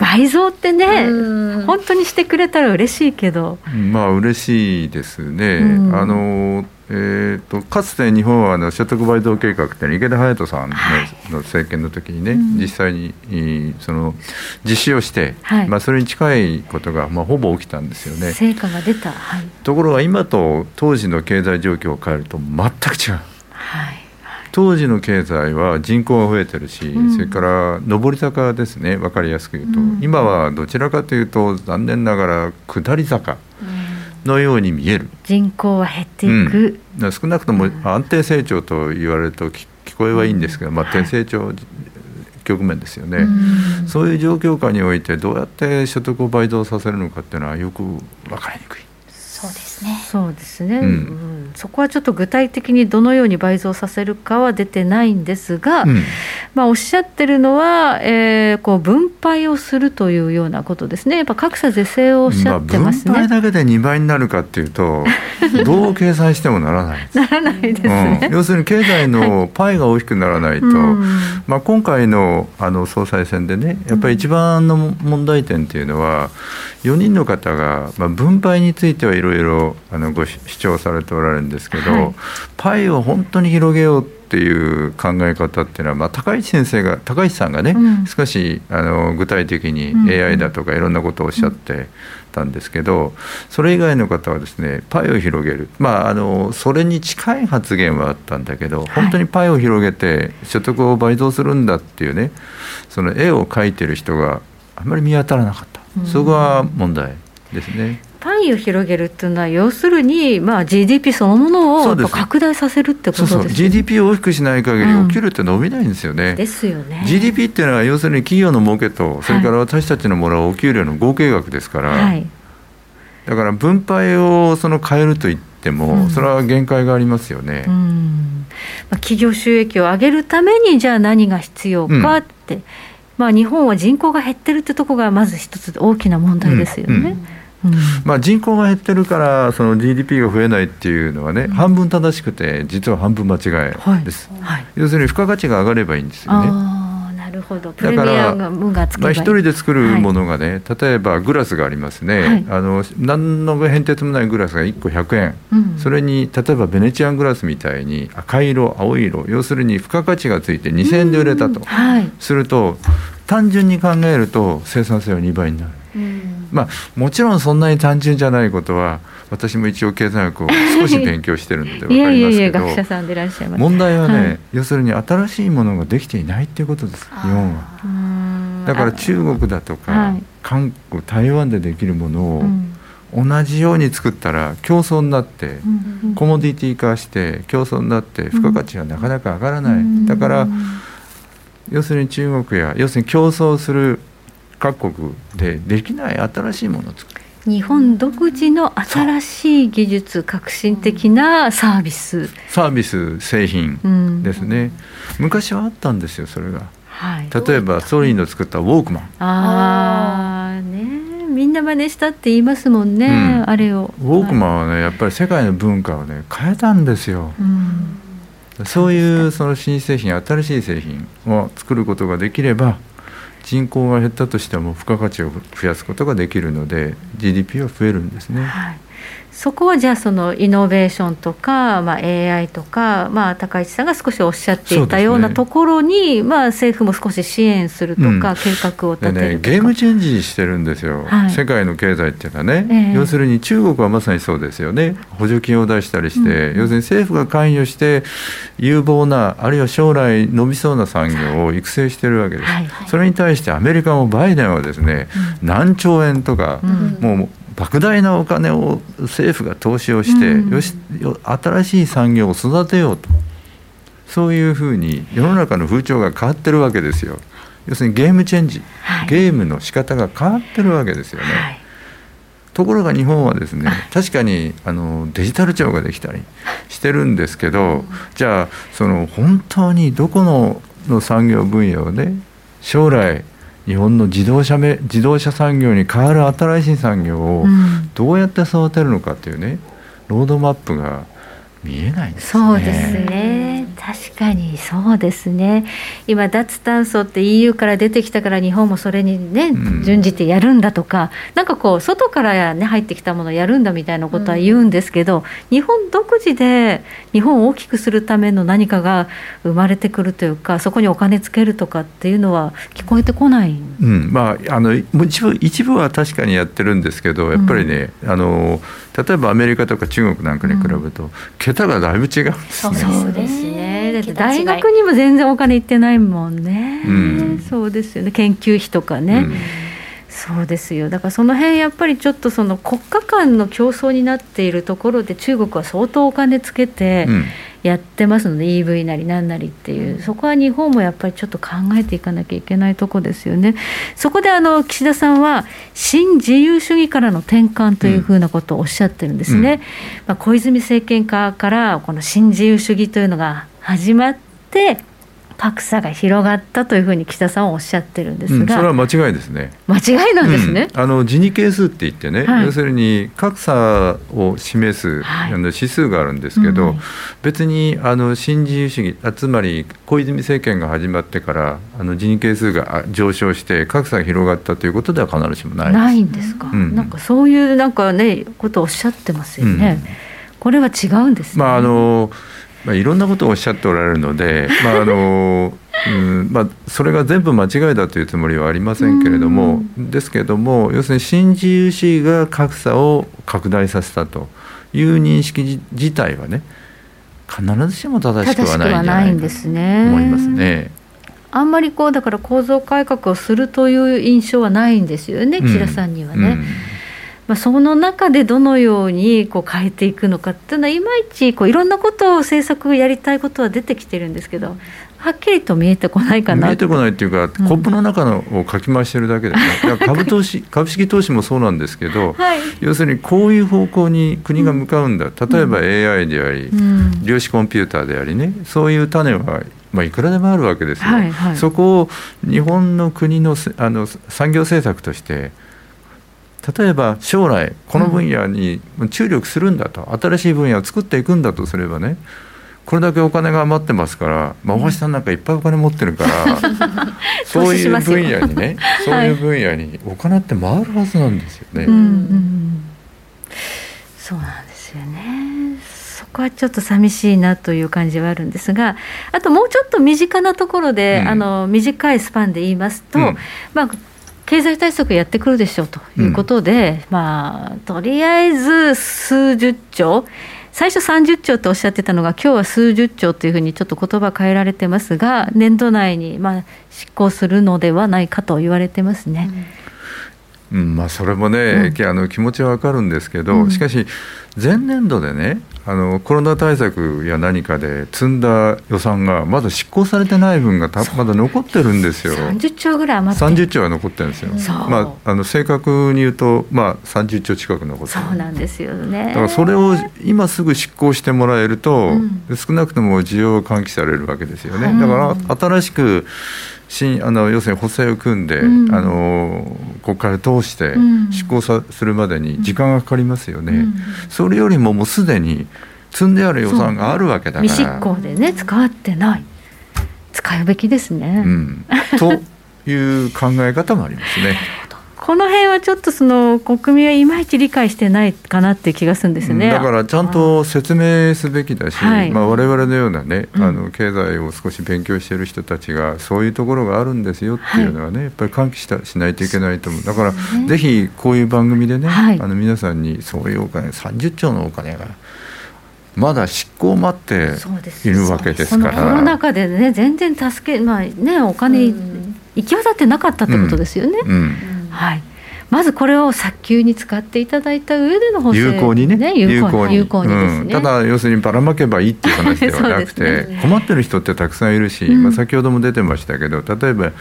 倍増ってね本当にしてくれたら嬉しいけど。まあ嬉しいですね、あのえーと、かつて日本はあの所得倍増計画って池田隼人さんのはい、の政権の時にね、うん、実際にその実施をして、はい、まあ、それに近いことが、まあ、ほぼ起きたんですよね。成果が出た、はい、ところが今と当時の経済状況を変えると全く違う。はい当時の経済は人口が増えてるし、うん、それから上り坂ですね。分かりやすく言うと、うん、今はどちらかというと残念ながら下り坂のように見える、人口は減っていく、うん、少なくとも安定成長と言われると聞こえはいいんですけど、まあ、低成長、局面ですよね、そういう状況下においてどうやって所得を倍増させるのかっていうのはよく分かりにくい。そうですね。そうですね。うん、そこはちょっと具体的にどのように倍増させるかは出てないんですが、うん、まあおっしゃってるのは、えー、こう分配をするというようなことですね。やっぱ格差是正をおっしゃってますね。分配だけで2倍になるかっていうと、どう計算してもならない。ならないですね、うん、要するに経済のパイが大きくならないと、はい、まあ今回のあの総裁選でね、やっぱり一番の問題点っていうのは。4人の方が、まあ、分配についてはいろいろあのご主張されておられるんですけど、はい、パイを本当に広げようっていう考え方っていうのは、まあ、高市先生が高市さんがね、うん、少しあの具体的に AI だとかいろんなことをおっしゃってたんですけど、それ以外の方はですねパイを広げる、まあ、あのそれに近い発言はあったんだけど、本当にパイを広げて所得を倍増するんだっていうねその絵を描いてる人があんまり見当たらなかった。そこが問題ですね。パイを広げるっていうのは要するに、まあ、GDP そのものを拡大させるってことですそうそう。GDP を大きくしない限りお給料って伸びないんですよね。うん、ですよね。GDP っていうのは要するに企業の儲けとそれから私たちのもらうお給料の合計額ですから、はい、だから分配をその変えると言っても、それは限界がありますよね。うん。まあ、企業収益を上げるためにじゃあ何が必要かって、うんまあ、日本は人口が減ってるってところがまず一つ大きな問題ですよね。うん。うんまあ、人口が減ってるからその GDP が増えないっていうのはね、うん、半分正しくて実は半分間違いです、はい。はい、要するに付加価値が上がればいいんですよね。るほど。プレミアムがつけば一人で作るものがね、はい、例えばグラスがありますね、はい、あの何の変哲もないグラスが1個100円、うん、それに例えばベネチアングラスみたいに赤色青色要するに付加価値がついて2000円で売れたと、はい、すると単純に考えると生産性は2倍になる。まあ、もちろんそんなに単純じゃないことは私も一応経済学を少し勉強してるので分かりますけど 学者さんでいらっしゃいます。問題はね、はい、要するに新しいものができていないっていうことです日本は。だから中国だとか韓国台湾でできるものを同じように作ったら競争になってコモディティ化して競争になって付加価値がなかなか上がらない。だから要するに中国や要するに競争する各国でできない新しいものを作る。日本独自の新しい技術革新的なサービス。サービス製品ですね、うん、昔はあったんですよそれが、はい、例えばソニーの作ったウォークマン。ああね。みんな真似したって言いますもんね、うん、あれを。ウォークマンはねやっぱり世界の文化をね変えたんですよ、うん、そういうその新製品新しい製品を作ることができれば人口が減ったとしても付加価値を増やすことができるので GDP は増えるんですね。はいそこはじゃあそのイノベーションとか、まあ、AI とか、まあ、高市さんが少しおっしゃっていたようなところに、ね、まあ、政府も少し支援するとか、うん、計画を立てるね、ゲームチェンジしてるんですよ、はい、世界の経済っていうのはね、えー、要するに中国はまさにそうですよね。補助金を出したりして、うん、要するに政府が関与して有望なあるいは将来伸びそうな産業を育成してるわけです、はい。はい、それに対してアメリカもバイデンはですね、うん、何兆円とか、もう莫大なお金を政府が投資をして、うん、よし新しい産業を育てようと。そういうふうに世の中の風潮が変わってるわけですよ。要するにゲームチェンジ、はい、ゲームの仕方が変わってるわけですよね。はい、ところが日本はですね確かにあのデジタル庁ができたりしてるんですけどじゃあその本当にどこのの産業分野をね将来日本の自動車め自動車産業に代わる新しい産業をどうやって育てるのかっていうね、ロードマップが見えない、ね、そうですね確かにそうですね。今脱炭素って EU から出てきたから日本もそれにね準じてやるんだとか、うん、なんかこう外からね入ってきたものをやるんだみたいなことは言うんですけど、うん、日本独自で日本を大きくするための何かが生まれてくるというかそこにお金つけるとかっていうのは聞こえてこない、うん、まああの一部一部は確かにやってるんですけどやっぱりね、あの例えばアメリカとか中国なんかに比べると、桁がだいぶ違うんですね。そうですねだって大学にも全然お金いってないもんね、うん、そうですよね。研究費とかね。うん。そうですよ。だからその辺やっぱりちょっとその国家間の競争になっているところで中国は相当お金つけてやってますので、うん、EV なりなんなりっていう。そこは日本もやっぱりちょっと考えていかなきゃいけないとこですよね。そこであの岸田さんは新自由主義からの転換というふうなことをおっしゃってるんですね、うん、まあ、小泉政権下からこの新自由主義というのが始まって格差が広がったというふうに岸田さんはおっしゃってるんですが、うん、それは間違いですね。間違いなんですね。うん、あのジニ係数って言ってね、はい、要するに格差を示す、はい、あの指数があるんですけど、うん、別にあの新自由主義あつまり小泉政権が始まってからあのジニ係数が上昇して格差が広がったということでは必ずしもないないんですか？なんかそういうなんかねことをおっしゃってますよね。これは違うんです、ね、まああのまあ、いろんなことをおっしゃっておられるので、まああのうんまあ、それが全部間違いだというつもりはありませんけれども、ですけれども要するに新自由主義が格差を拡大させたという認識自体はね必ずしも正しくはないんじゃないかと思いますね。あんまりこうだから構造改革をするという印象はないんですよね、岸田さんにはね。うんまあ、その中でどのようにこう変えていくのかっていうのはいまいちこういろんなことを政策やりたいことは出てきてるんですけどはっきりと見えてこないかな。見えてこないっていうか、うん、コップの中のをかき回してるだけで、ね、株投資株式投資もそうなんですけど、はい、要するにこういう方向に国が向かうんだ、例えば AI であり、うん、量子コンピューターでありね。そういう種はまあ、いくらでもあるわけですよ、はいはい、そこを日本の国のあの産業政策として例えば将来この分野に注力するんだと、新しい分野を作っていくんだとすればねこれだけお金が余ってますからまあ、大橋さんなんかいっぱいお金持ってるからそういう分野にね そういう分野にお金って回るはずなんですよね。うんうん、そうなんですよね。そこはちょっと寂しいなという感じはあるんですがあともうちょっと身近なところで、うん、あの短いスパンで言いますと、うん、まあ経済対策やってくるでしょうということで、うん、まあとりあえず数十兆。最初30兆とおっしゃってたのが、今日は数十兆というふうにちょっと言葉変えられてますが、年度内にまあ執行するのではないかと言われてますね。うん。まあ、それもね、うん、あの気持ちは分かるんですけど、うん、しかし、前年度でねあのコロナ対策や何かで積んだ予算がまだ執行されてない分がたまだ残ってるんですよ。30兆ぐらい余って30兆は残ってるんですよ。まあ、あの正確に言うと、まあ、30兆近く残ってる。そうなんですよね。だからそれを今すぐ執行してもらえると、うん、少なくとも需要が喚起されるわけですよね。だから新しく新あの要するに補正を組んで、うん、あの国会を通して執行さ、するまでに時間がかかりますよね、うん、それよりももうすでに積んである予算があるわけだから。未執行でね使ってない。使うべきですね、うん、という考え方もありますね。この辺はちょっとその国民はいまいち理解してないかなっていう気がするんですね。だからちゃんと説明すべきだし、はい、まあ我々のようなね、あの経済を少し勉強している人たちがそういうところがあるんですよっていうのはね、はい、やっぱり喚起したしないといけないと思う。だから、ね、ぜひこういう番組でね、はい、あの皆さんにそういうお金30兆のお金がまだ執行を待っているわけですから。コロナ禍でね全然助けまあねお金、行き渡ってなかったってことですよね。うん。うんはい、まずこれを早急に使っていただいた上での補正、有効にね。有効に。有効に。うん、ただ要するにばらまけばいいっていう話ではなくて、ね、困ってる人ってたくさんいるし、うん、まあ、先ほども出てましたけど例えば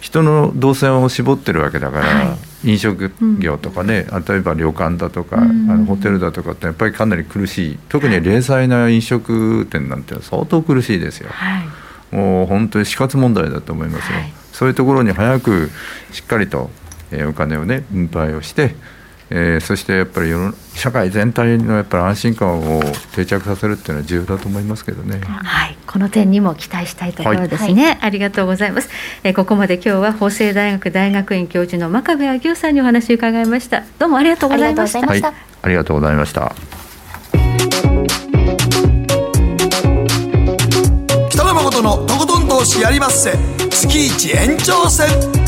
人の動線を絞ってるわけだから、はい、飲食業とかね、うん、例えば旅館だとか、あのホテルだとかってやっぱりかなり苦しい。特に零細な飲食店なんて相当苦しいですよ。はい、もう本当に死活問題だと思いますよ。はい、そういうところに早くしっかりとえー、お金をね分配をして、えー、そしてやっぱり社会全体のやっぱり安心感を定着させるっていうのは重要だと思いますけどね。はい、この点にも期待したいところですね。はい、ありがとうございます。えー、ここまで今日は法政大学大学院教授の真壁昭夫さんにお話を伺いました。どうもありがとうございました。はい、ありがとうございました。北野誠のとことん投資やりまっせ。月一延長戦。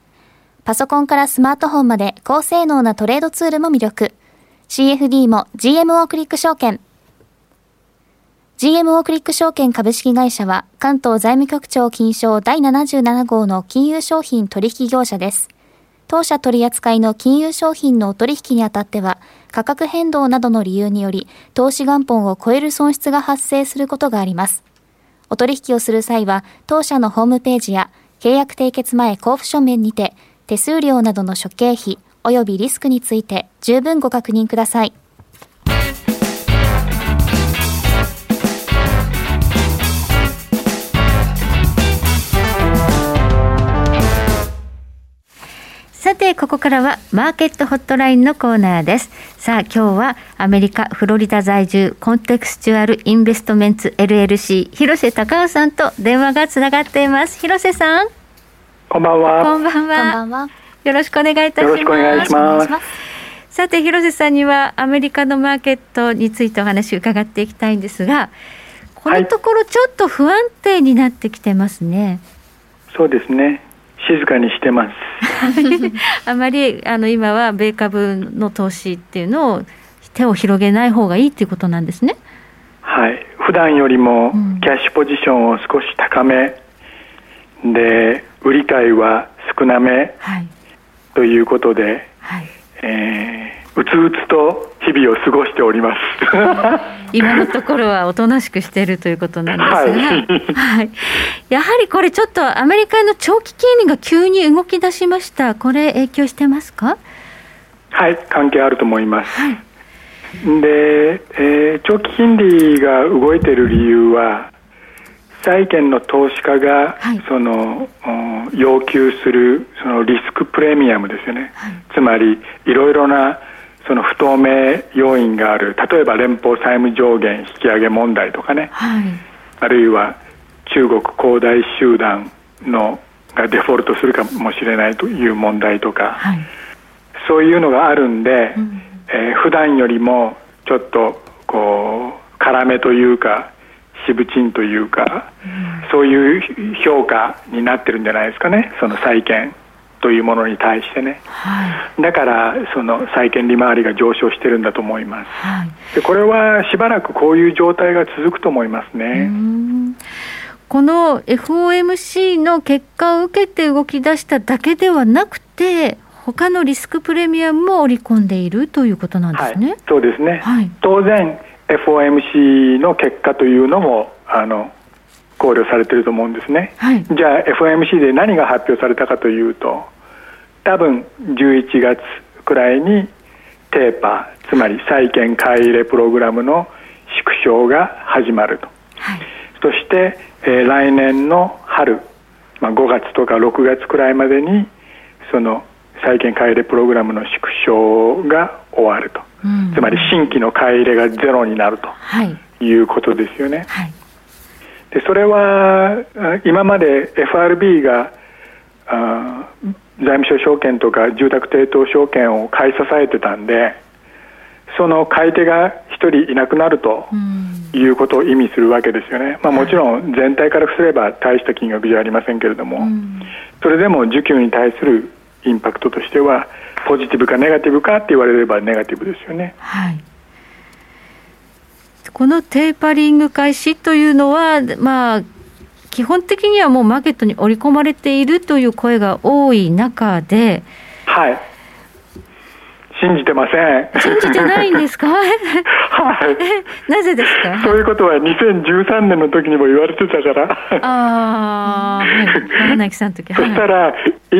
パソコンからスマートフォンまで高性能なトレードツールも魅力。CFD も GMO クリック証券。GMO クリック証券株式会社は関東財務局長金賞第77号の金融商品取引業者です。当社取扱いの金融商品の取引にあたっては価格変動などの理由により投資元本を超える損失が発生することがあります。お取引をする際は当社のホームページや契約締結前交付書面にて手数料などの諸経費及びリスクについて十分ご確認ください。さて、ここからはマーケットホットラインのコーナーです。さあ、今日はアメリカ・フロリダ在住コンテクスチュアルインベストメンツ LLC 広瀬隆夫さんと電話がつながっています。広瀬さん。こんばんは。こんばんは。こんばんは。よろしくお願いいたします。よろしくお願いします。さて広瀬さんにはアメリカのマーケットについてお話を伺っていきたいんですが、このところちょっと不安定になってきてますね。はい、そうですね。静かにしてます。あまりあの今は米株の投資っていうのを手を広げない方がいいっていうことなんですね。はい。普段よりもキャッシュポジションを少し高めで売り買いは少なめということで、はい。えー、うつうつと日々を過ごしております。今のところはおとなしくしているということなんですが、はい、はい、やはりこれちょっとアメリカの長期金利が急に動き出しました。これ影響してますか？はい関係あると思います、はい、で、えー、長期金利が動いている理由は債券の投資家が、はい、その要求するそのリスクプレミアムですよね、はい、つまりいろいろなその不透明要因がある。例えば連邦債務上限引き上げ問題とかね、はい、あるいは中国恒大集団のがデフォルトするかもしれないという問題とか、はい、そういうのがあるんで、うん、えー、普段よりもちょっとこう辛めというかしぶちんというか、うん、そういう評価になってるんじゃないですかね。その債券というものに対してね、はい、だからその債券利回りが上昇してるんだと思います、はい、でこれはしばらくこういう状態が続くと思いますね。この FOMC の結果を受けて動き出しただけではなくて他のリスクプレミアムも織り込んでいるということなんですね、はい、そうですね、当然 FOMC の結果というのもあの考慮されていると思うんですね、はい、じゃあ FOMC で何が発表されたかというと多分11月くらいにテーパーつまり債券買い入れプログラムの縮小が始まると、はい、そして、えー、来年の春、まあ、5月とか6月くらいまでにその債券買い入れプログラムの縮小が終わると、うん、つまり新規の買い入れがゼロになると、はい、いうことですよね。はい、でそれは今まで FRB があ財務省証券とか住宅抵当証券を買い支えてたんでその買い手が1人いなくなるということを意味するわけですよね、まあ、もちろん全体からすれば大した金額じゃありませんけれども、それでも需給に対するインパクトとしてはポジティブかネガティブかって言われればネガティブですよね。はいこのテーパリング開始というのは、まあ、基本的にはもうマーケットに織り込まれているという声が多い中で、はい、信じてません。信じてないんですか？はい。なぜですか？そういうことは2013年の時にも言われてたから。ああ、はい。さんの時。そしたら、い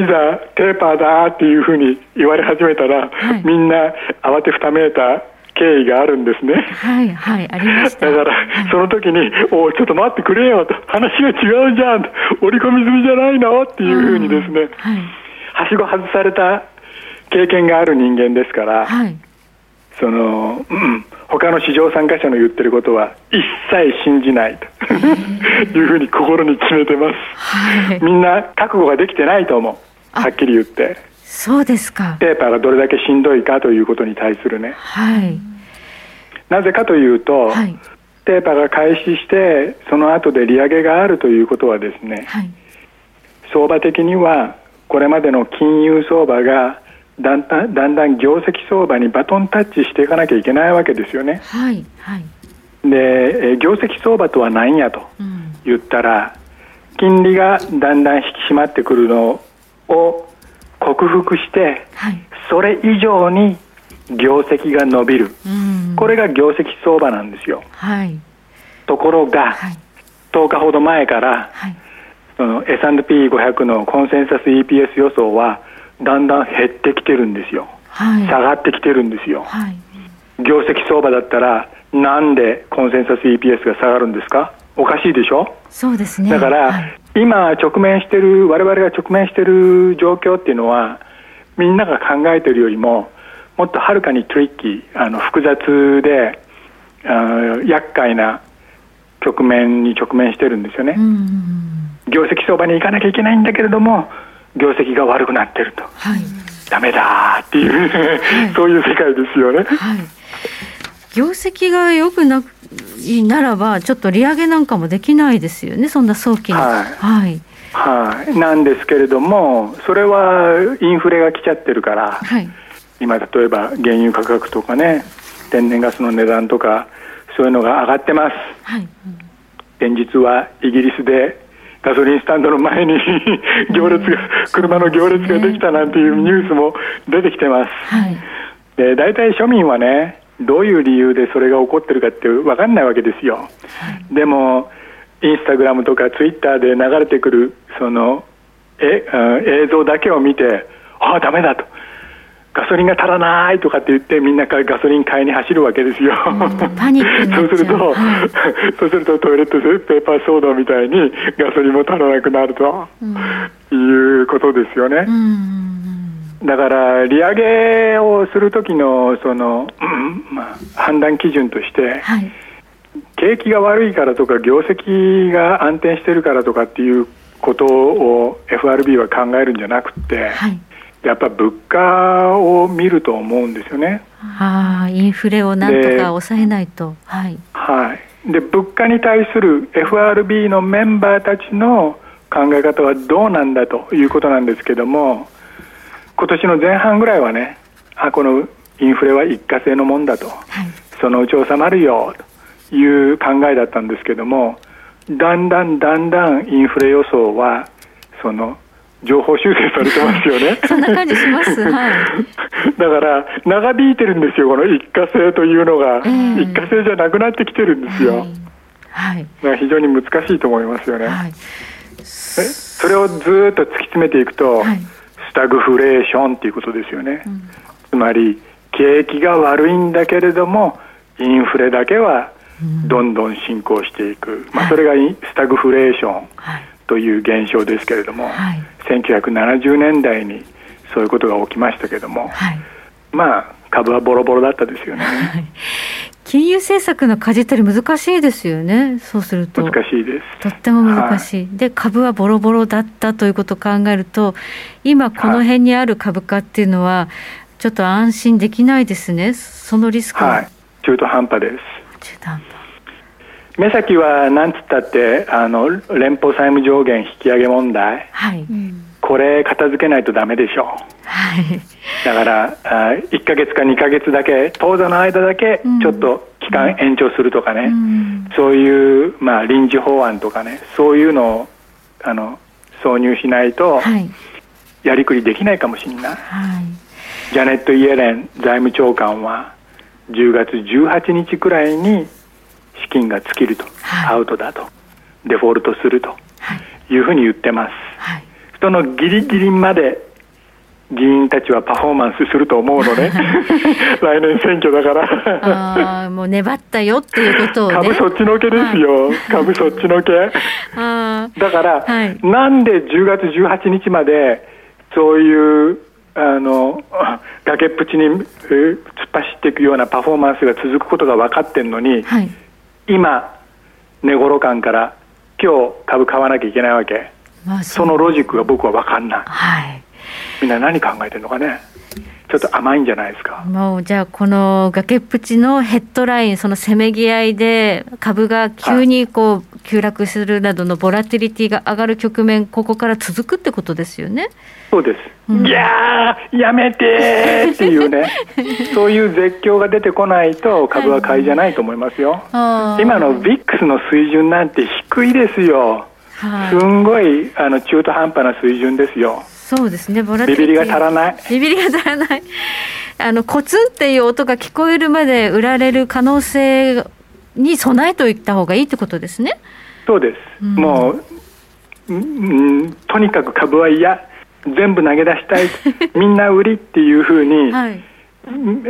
ざテーパーだっていうふうに言われ始めたら、はい、みんな慌てふためいた経緯があるんですね。はいはいありました。だから、はい、その時におちょっと待ってくれよと話が違うじゃん織り込み済みじゃないの？っていうふうにですね、はい、はしご外された経験がある人間ですから。はい。その、うん、他の市場参加者の言ってることは一切信じないというふうに心に決めてます、はい、みんな覚悟ができてないと思う。はっきり言って。そうですか。ペーパーがどれだけしんどいかということに対するね、はい、なぜかというと、はい、ペーパーが開始してその後で利上げがあるということはですね、はい、相場的にはこれまでの金融相場がだんだんだんだん業績相場にバトンタッチしていかなきゃいけないわけですよね。はいはい、で業績相場とは何やと言ったら、うん、金利がだんだん引き締まってくるのを克服して、はい、それ以上に業績が伸びる、これが業績相場なんですよ。はい、ところが、はい、10日ほど前から、はい、その S&P500 のコンセンサス EPS 予想はだんだん減ってきてるんですよ、はい、下がってきてるんですよ、はい、業績相場だったらなんでコンセンサス EPS が下がるんですか？おかしいでしょ？そうですね。だから、はい、今直面してる我々が直面してる状況っていうのはみんなが考えてるよりももっとはるかにトリッキーあの複雑であ厄介な局面に直面してるんですよね、業績相場に行かなきゃいけないんだけれども業績が悪くなってると、はい、ダメだっていう、はい、そういう世界ですよね。はい、業績が良くないならばちょっと利上げなんかもできないですよねそんな早期に。はい、はい。はい、なんですけれども、それはインフレが来ちゃってるから、はい、今、例えば原油価格とかね、天然ガスの値段とか、そういうのが上がってます。はい、先日はイギリスでガソリンスタンドの前に行列が、車の行列ができたなんていうニュースも出てきてます。はい、で大体庶民はねどういう理由でそれが起こってるかって分かんないわけですよ、はい、でもインスタグラムとかツイッターで流れてくるそのえ、映像だけを見てああダメだとガソリンが足らないとかって言ってみんなからガソリン買いに走るわけですよ。パニックそうすると、はい、そうするとトイレットペーパー騒動みたいにガソリンも足らなくなると、うん、いうことですよね。だから利上げをする時のその、うんまあ、判断基準として、はい、景気が悪いからとか業績が安定してるからとかっていうことを FRB は考えるんじゃなくて、はいやっぱ物価を見ると思うんですよね。ああ、インフレをなんとか抑えないと。はい。はい。で、物価に対する FRB のメンバーたちの考え方はどうなんだということなんですけども、今年の前半ぐらいはね、あ、このインフレは一過性のもんだと、はい、そのうち収まるよという考えだったんですけども、だんだんだんだんインフレ予想は、その情報修正されてますよね。そんな感じします。はい。だから長引いてるんですよ。この一過性というのが、えー、一過性じゃなくなってきてるんですよ。はい。はい、非常に難しいと思いますよね。はい、それをずっと突き詰めていくと、はい、スタグフレーションっていうことですよね。うん、つまり景気が悪いんだけれどもインフレだけはどんどん進行していく。まあそれがスタグフレーション。はいという現象ですけれども、はい、1970年代にそういうことが起きましたけれども、はい、まあ株はボロボロだったですよね。金融政策の舵取り難しいですよね、そうすると。難しいです。とっても難しい。はい、で、株はボロボロだったということを考えると、今この辺にある株価っていうのは、ちょっと安心できないですね、そのリスクは。はい、中途半端です。中途半端。目先はなんつったってあの連邦債務上限引き上げ問題、はい、これ片付けないとだめでしょう、はい、だからあ1か月か2か月だけ当座の間だけちょっと期間延長するとかね、うん、そういう、まあ、臨時法案とかね。そういうのをあの挿入しないと、はい、やりくりできないかもしれない、はい、ジャネット・イエレン財務長官は10月18日くらいに資金が尽きると、はい、アウトだと。デフォルトすると。い。うふうに言ってます、はい、そのギリギリまで議員たちはパフォーマンスすると思うのね。来年選挙だから。あもう粘ったよっていうことを、ね、株そっちのけですよ、はい、株そっちのけ。だから、はい、なんで10月18日までそういうあの崖っぷちに突っ走っていくようなパフォーマンスが続くことが分かってるのに、はい、今値頃感から今日株買わなきゃいけないわけ、まあ、そのロジックが僕は分かんない、はい、みんな何考えてるのかねちょっと甘いんじゃないですか。もうじゃあこの崖っぷちのヘッドラインそのせめぎ合いで株が急にこう急落するなどのボラティリティが上がる局面ここから続くってことですよね。そうです、うん、いややめてっていうねそういう絶叫が出てこないと株は買いじゃないと思いますよ、はい、今のビックスの水準なんて低いですよ、はい、すんごいあの中途半端な水準ですよそうですね。ボラティビビりが足らない。ビビりが足らない。あのコツンっていう音が聞こえるまで売られる可能性に備えておいた方がいいってことですね。そうです、うん、もう、うん、とにかく株は嫌。全部投げ出したい。みんな売りっていうふうに、はい、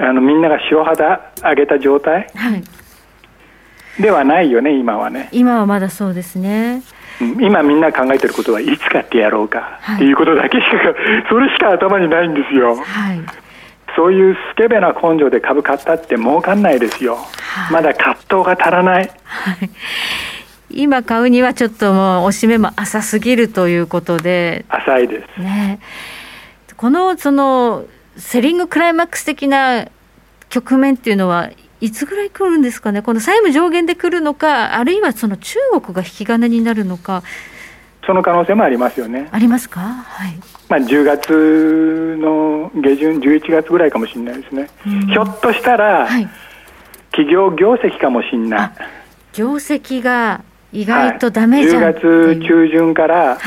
あのみんなが塩肌上げた状態、はい、ではないよね今はね。今はまだそうですね今みんな考えてることはいつ買ってやろうかっていうことだけしか、はい、それしか頭にないんですよ、はい、そういうスケベな根性で株買ったって儲かんないですよ、はい、まだ葛藤が足らない、はい。今買うにはちょっともうおしめも浅すぎるということで。浅いです、ね、このそのセリングクライマックス的な局面っていうのはいつぐらい来るんですかね？この債務上限で来るのかあるいはその中国が引き金になるのか。その可能性もありますよね。ありますか？はい。まあ、10月の下旬、11月ぐらいかもしれないですね、ひょっとしたら、はい、企業業績かもしれない。業績が意外とダメじゃん、はい、10月中旬から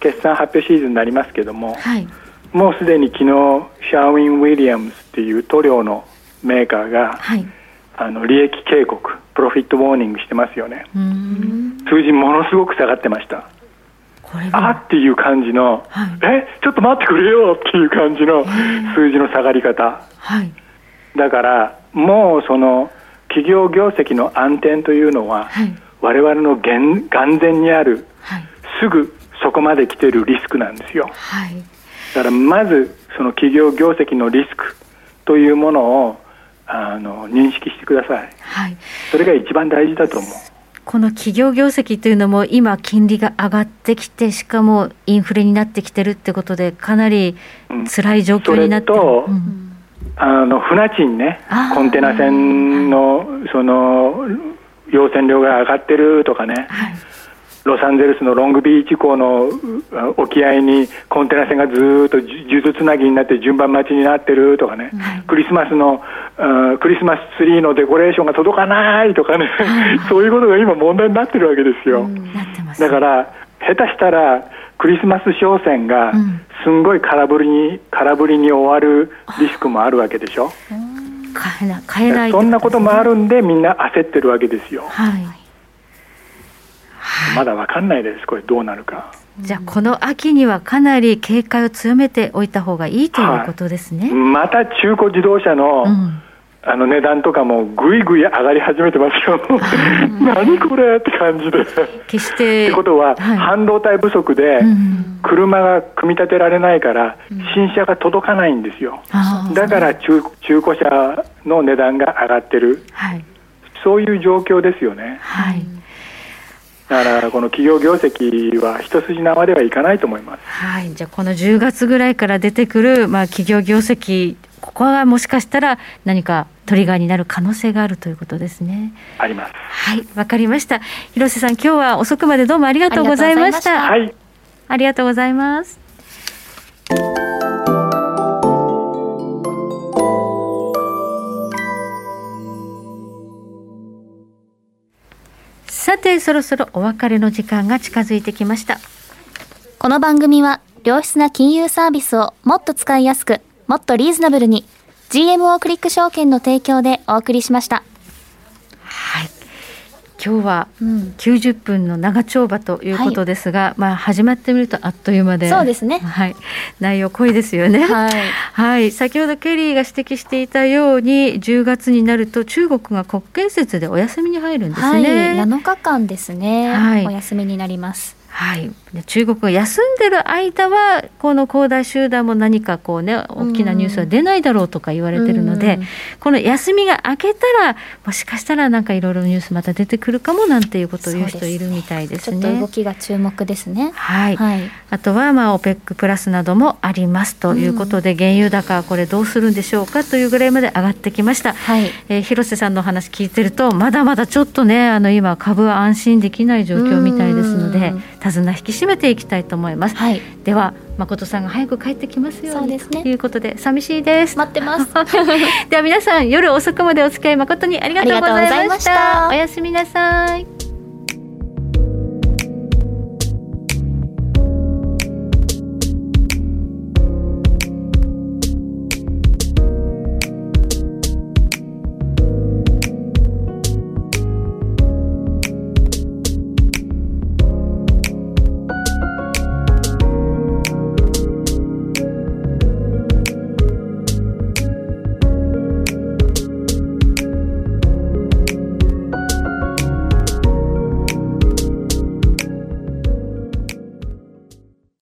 決算発表シーズンになりますけども、はい、もうすでに昨日シャーウィン・ウィリアムズっていう塗料のメーカーが、はい、あの利益警告プロフィットウォーニングしてますよね。数字ものすごく下がってました。あっていう感じの、はい、えちょっと待ってくれよっていう感じの数字の下がり方、はい、だからもうその企業業績の暗転というのは、はい、我々の眼前にある、はい、すぐそこまで来てるリスクなんですよ、はい、だからまずその企業業績のリスクというものをあの認識してください、はい、それが一番大事だと思う。この企業業績というのも今金利が上がってきてしかもインフレになってきてるってことでかなり辛い状況になってる、うん、あの船賃ね。コンテナ船のその用船量が上がってるとかね、はいロサンゼルスのロングビーチ港の沖合にコンテナ船がずっと数珠つなぎになって順番待ちになってるとかね、はい、クリスマスのクリスマスツリーのデコレーションが届かないとかね、そういうことが今問題になってるわけですよ。だから下手したらクリスマス商戦がすんごい空振りに空振りに終わるリスクもあるわけでしょ。買えない買えない、そんなこともあるんでみんな焦ってるわけですよ。はいまだ分かんないです、これ、どうなるか。じゃあ、この秋にはかなり警戒を強めておいた方がいいということですね、はい、また中古自動車の、うん、あの値段とかもぐいぐい上がり始めてますよ、何これって感じで。決してってことは、はい、半導体不足で、車が組み立てられないから、新車が届かないんですよ、だから中中古車の値段が上がってる、はい、そういう状況ですよね。はいだからこの企業業績は一筋縄ではいかないと思います。はい、じゃあこの10月ぐらいから出てくるまあ企業業績ここはもしかしたら何かトリガーになる可能性があるということですね。あります。はい、わかりました。広瀬さん、今日は遅くまでどうもありがとうございました。はい。ありがとうございます。さてそろそろお別れの時間が近づいてきました。この番組は良質な金融サービスをもっと使いやすくもっとリーズナブルに GMO クリック証券の提供でお送りしました。はい今日は90分の長丁場ということですが、はい、まあ始まってみるとあっという間でそうですね、はい、内容濃いですよね、はい、はい、先ほどケリーが指摘していたように10月になると中国が国慶節でお休みに入るんですね、はい、7日間ですね、はい、お休みになります。はい、中国が休んでる間はこの恒大集団も何かこうね大きなニュースは出ないだろうとか言われてるので、この休みが明けたらもしかしたらなんかいろいろニュースまた出てくるかもなんていうことを言う人いるみたいですね。ちょっと動きが注目ですね。はい。はい、あとはまあオペックプラスなどもありますということで、原油高これどうするんでしょうかというぐらいまで上がってきました。はい。えー、広瀬さんの話聞いてるとまだまだちょっとねあの今株は安心できない状況みたいですので。手綱引き締めていきたいと思います、はい、では誠さんが早く帰ってきますようにということで寂しいです。待ってます。では皆さん夜遅くまでお付き合い誠にありがとうございました。おやすみなさい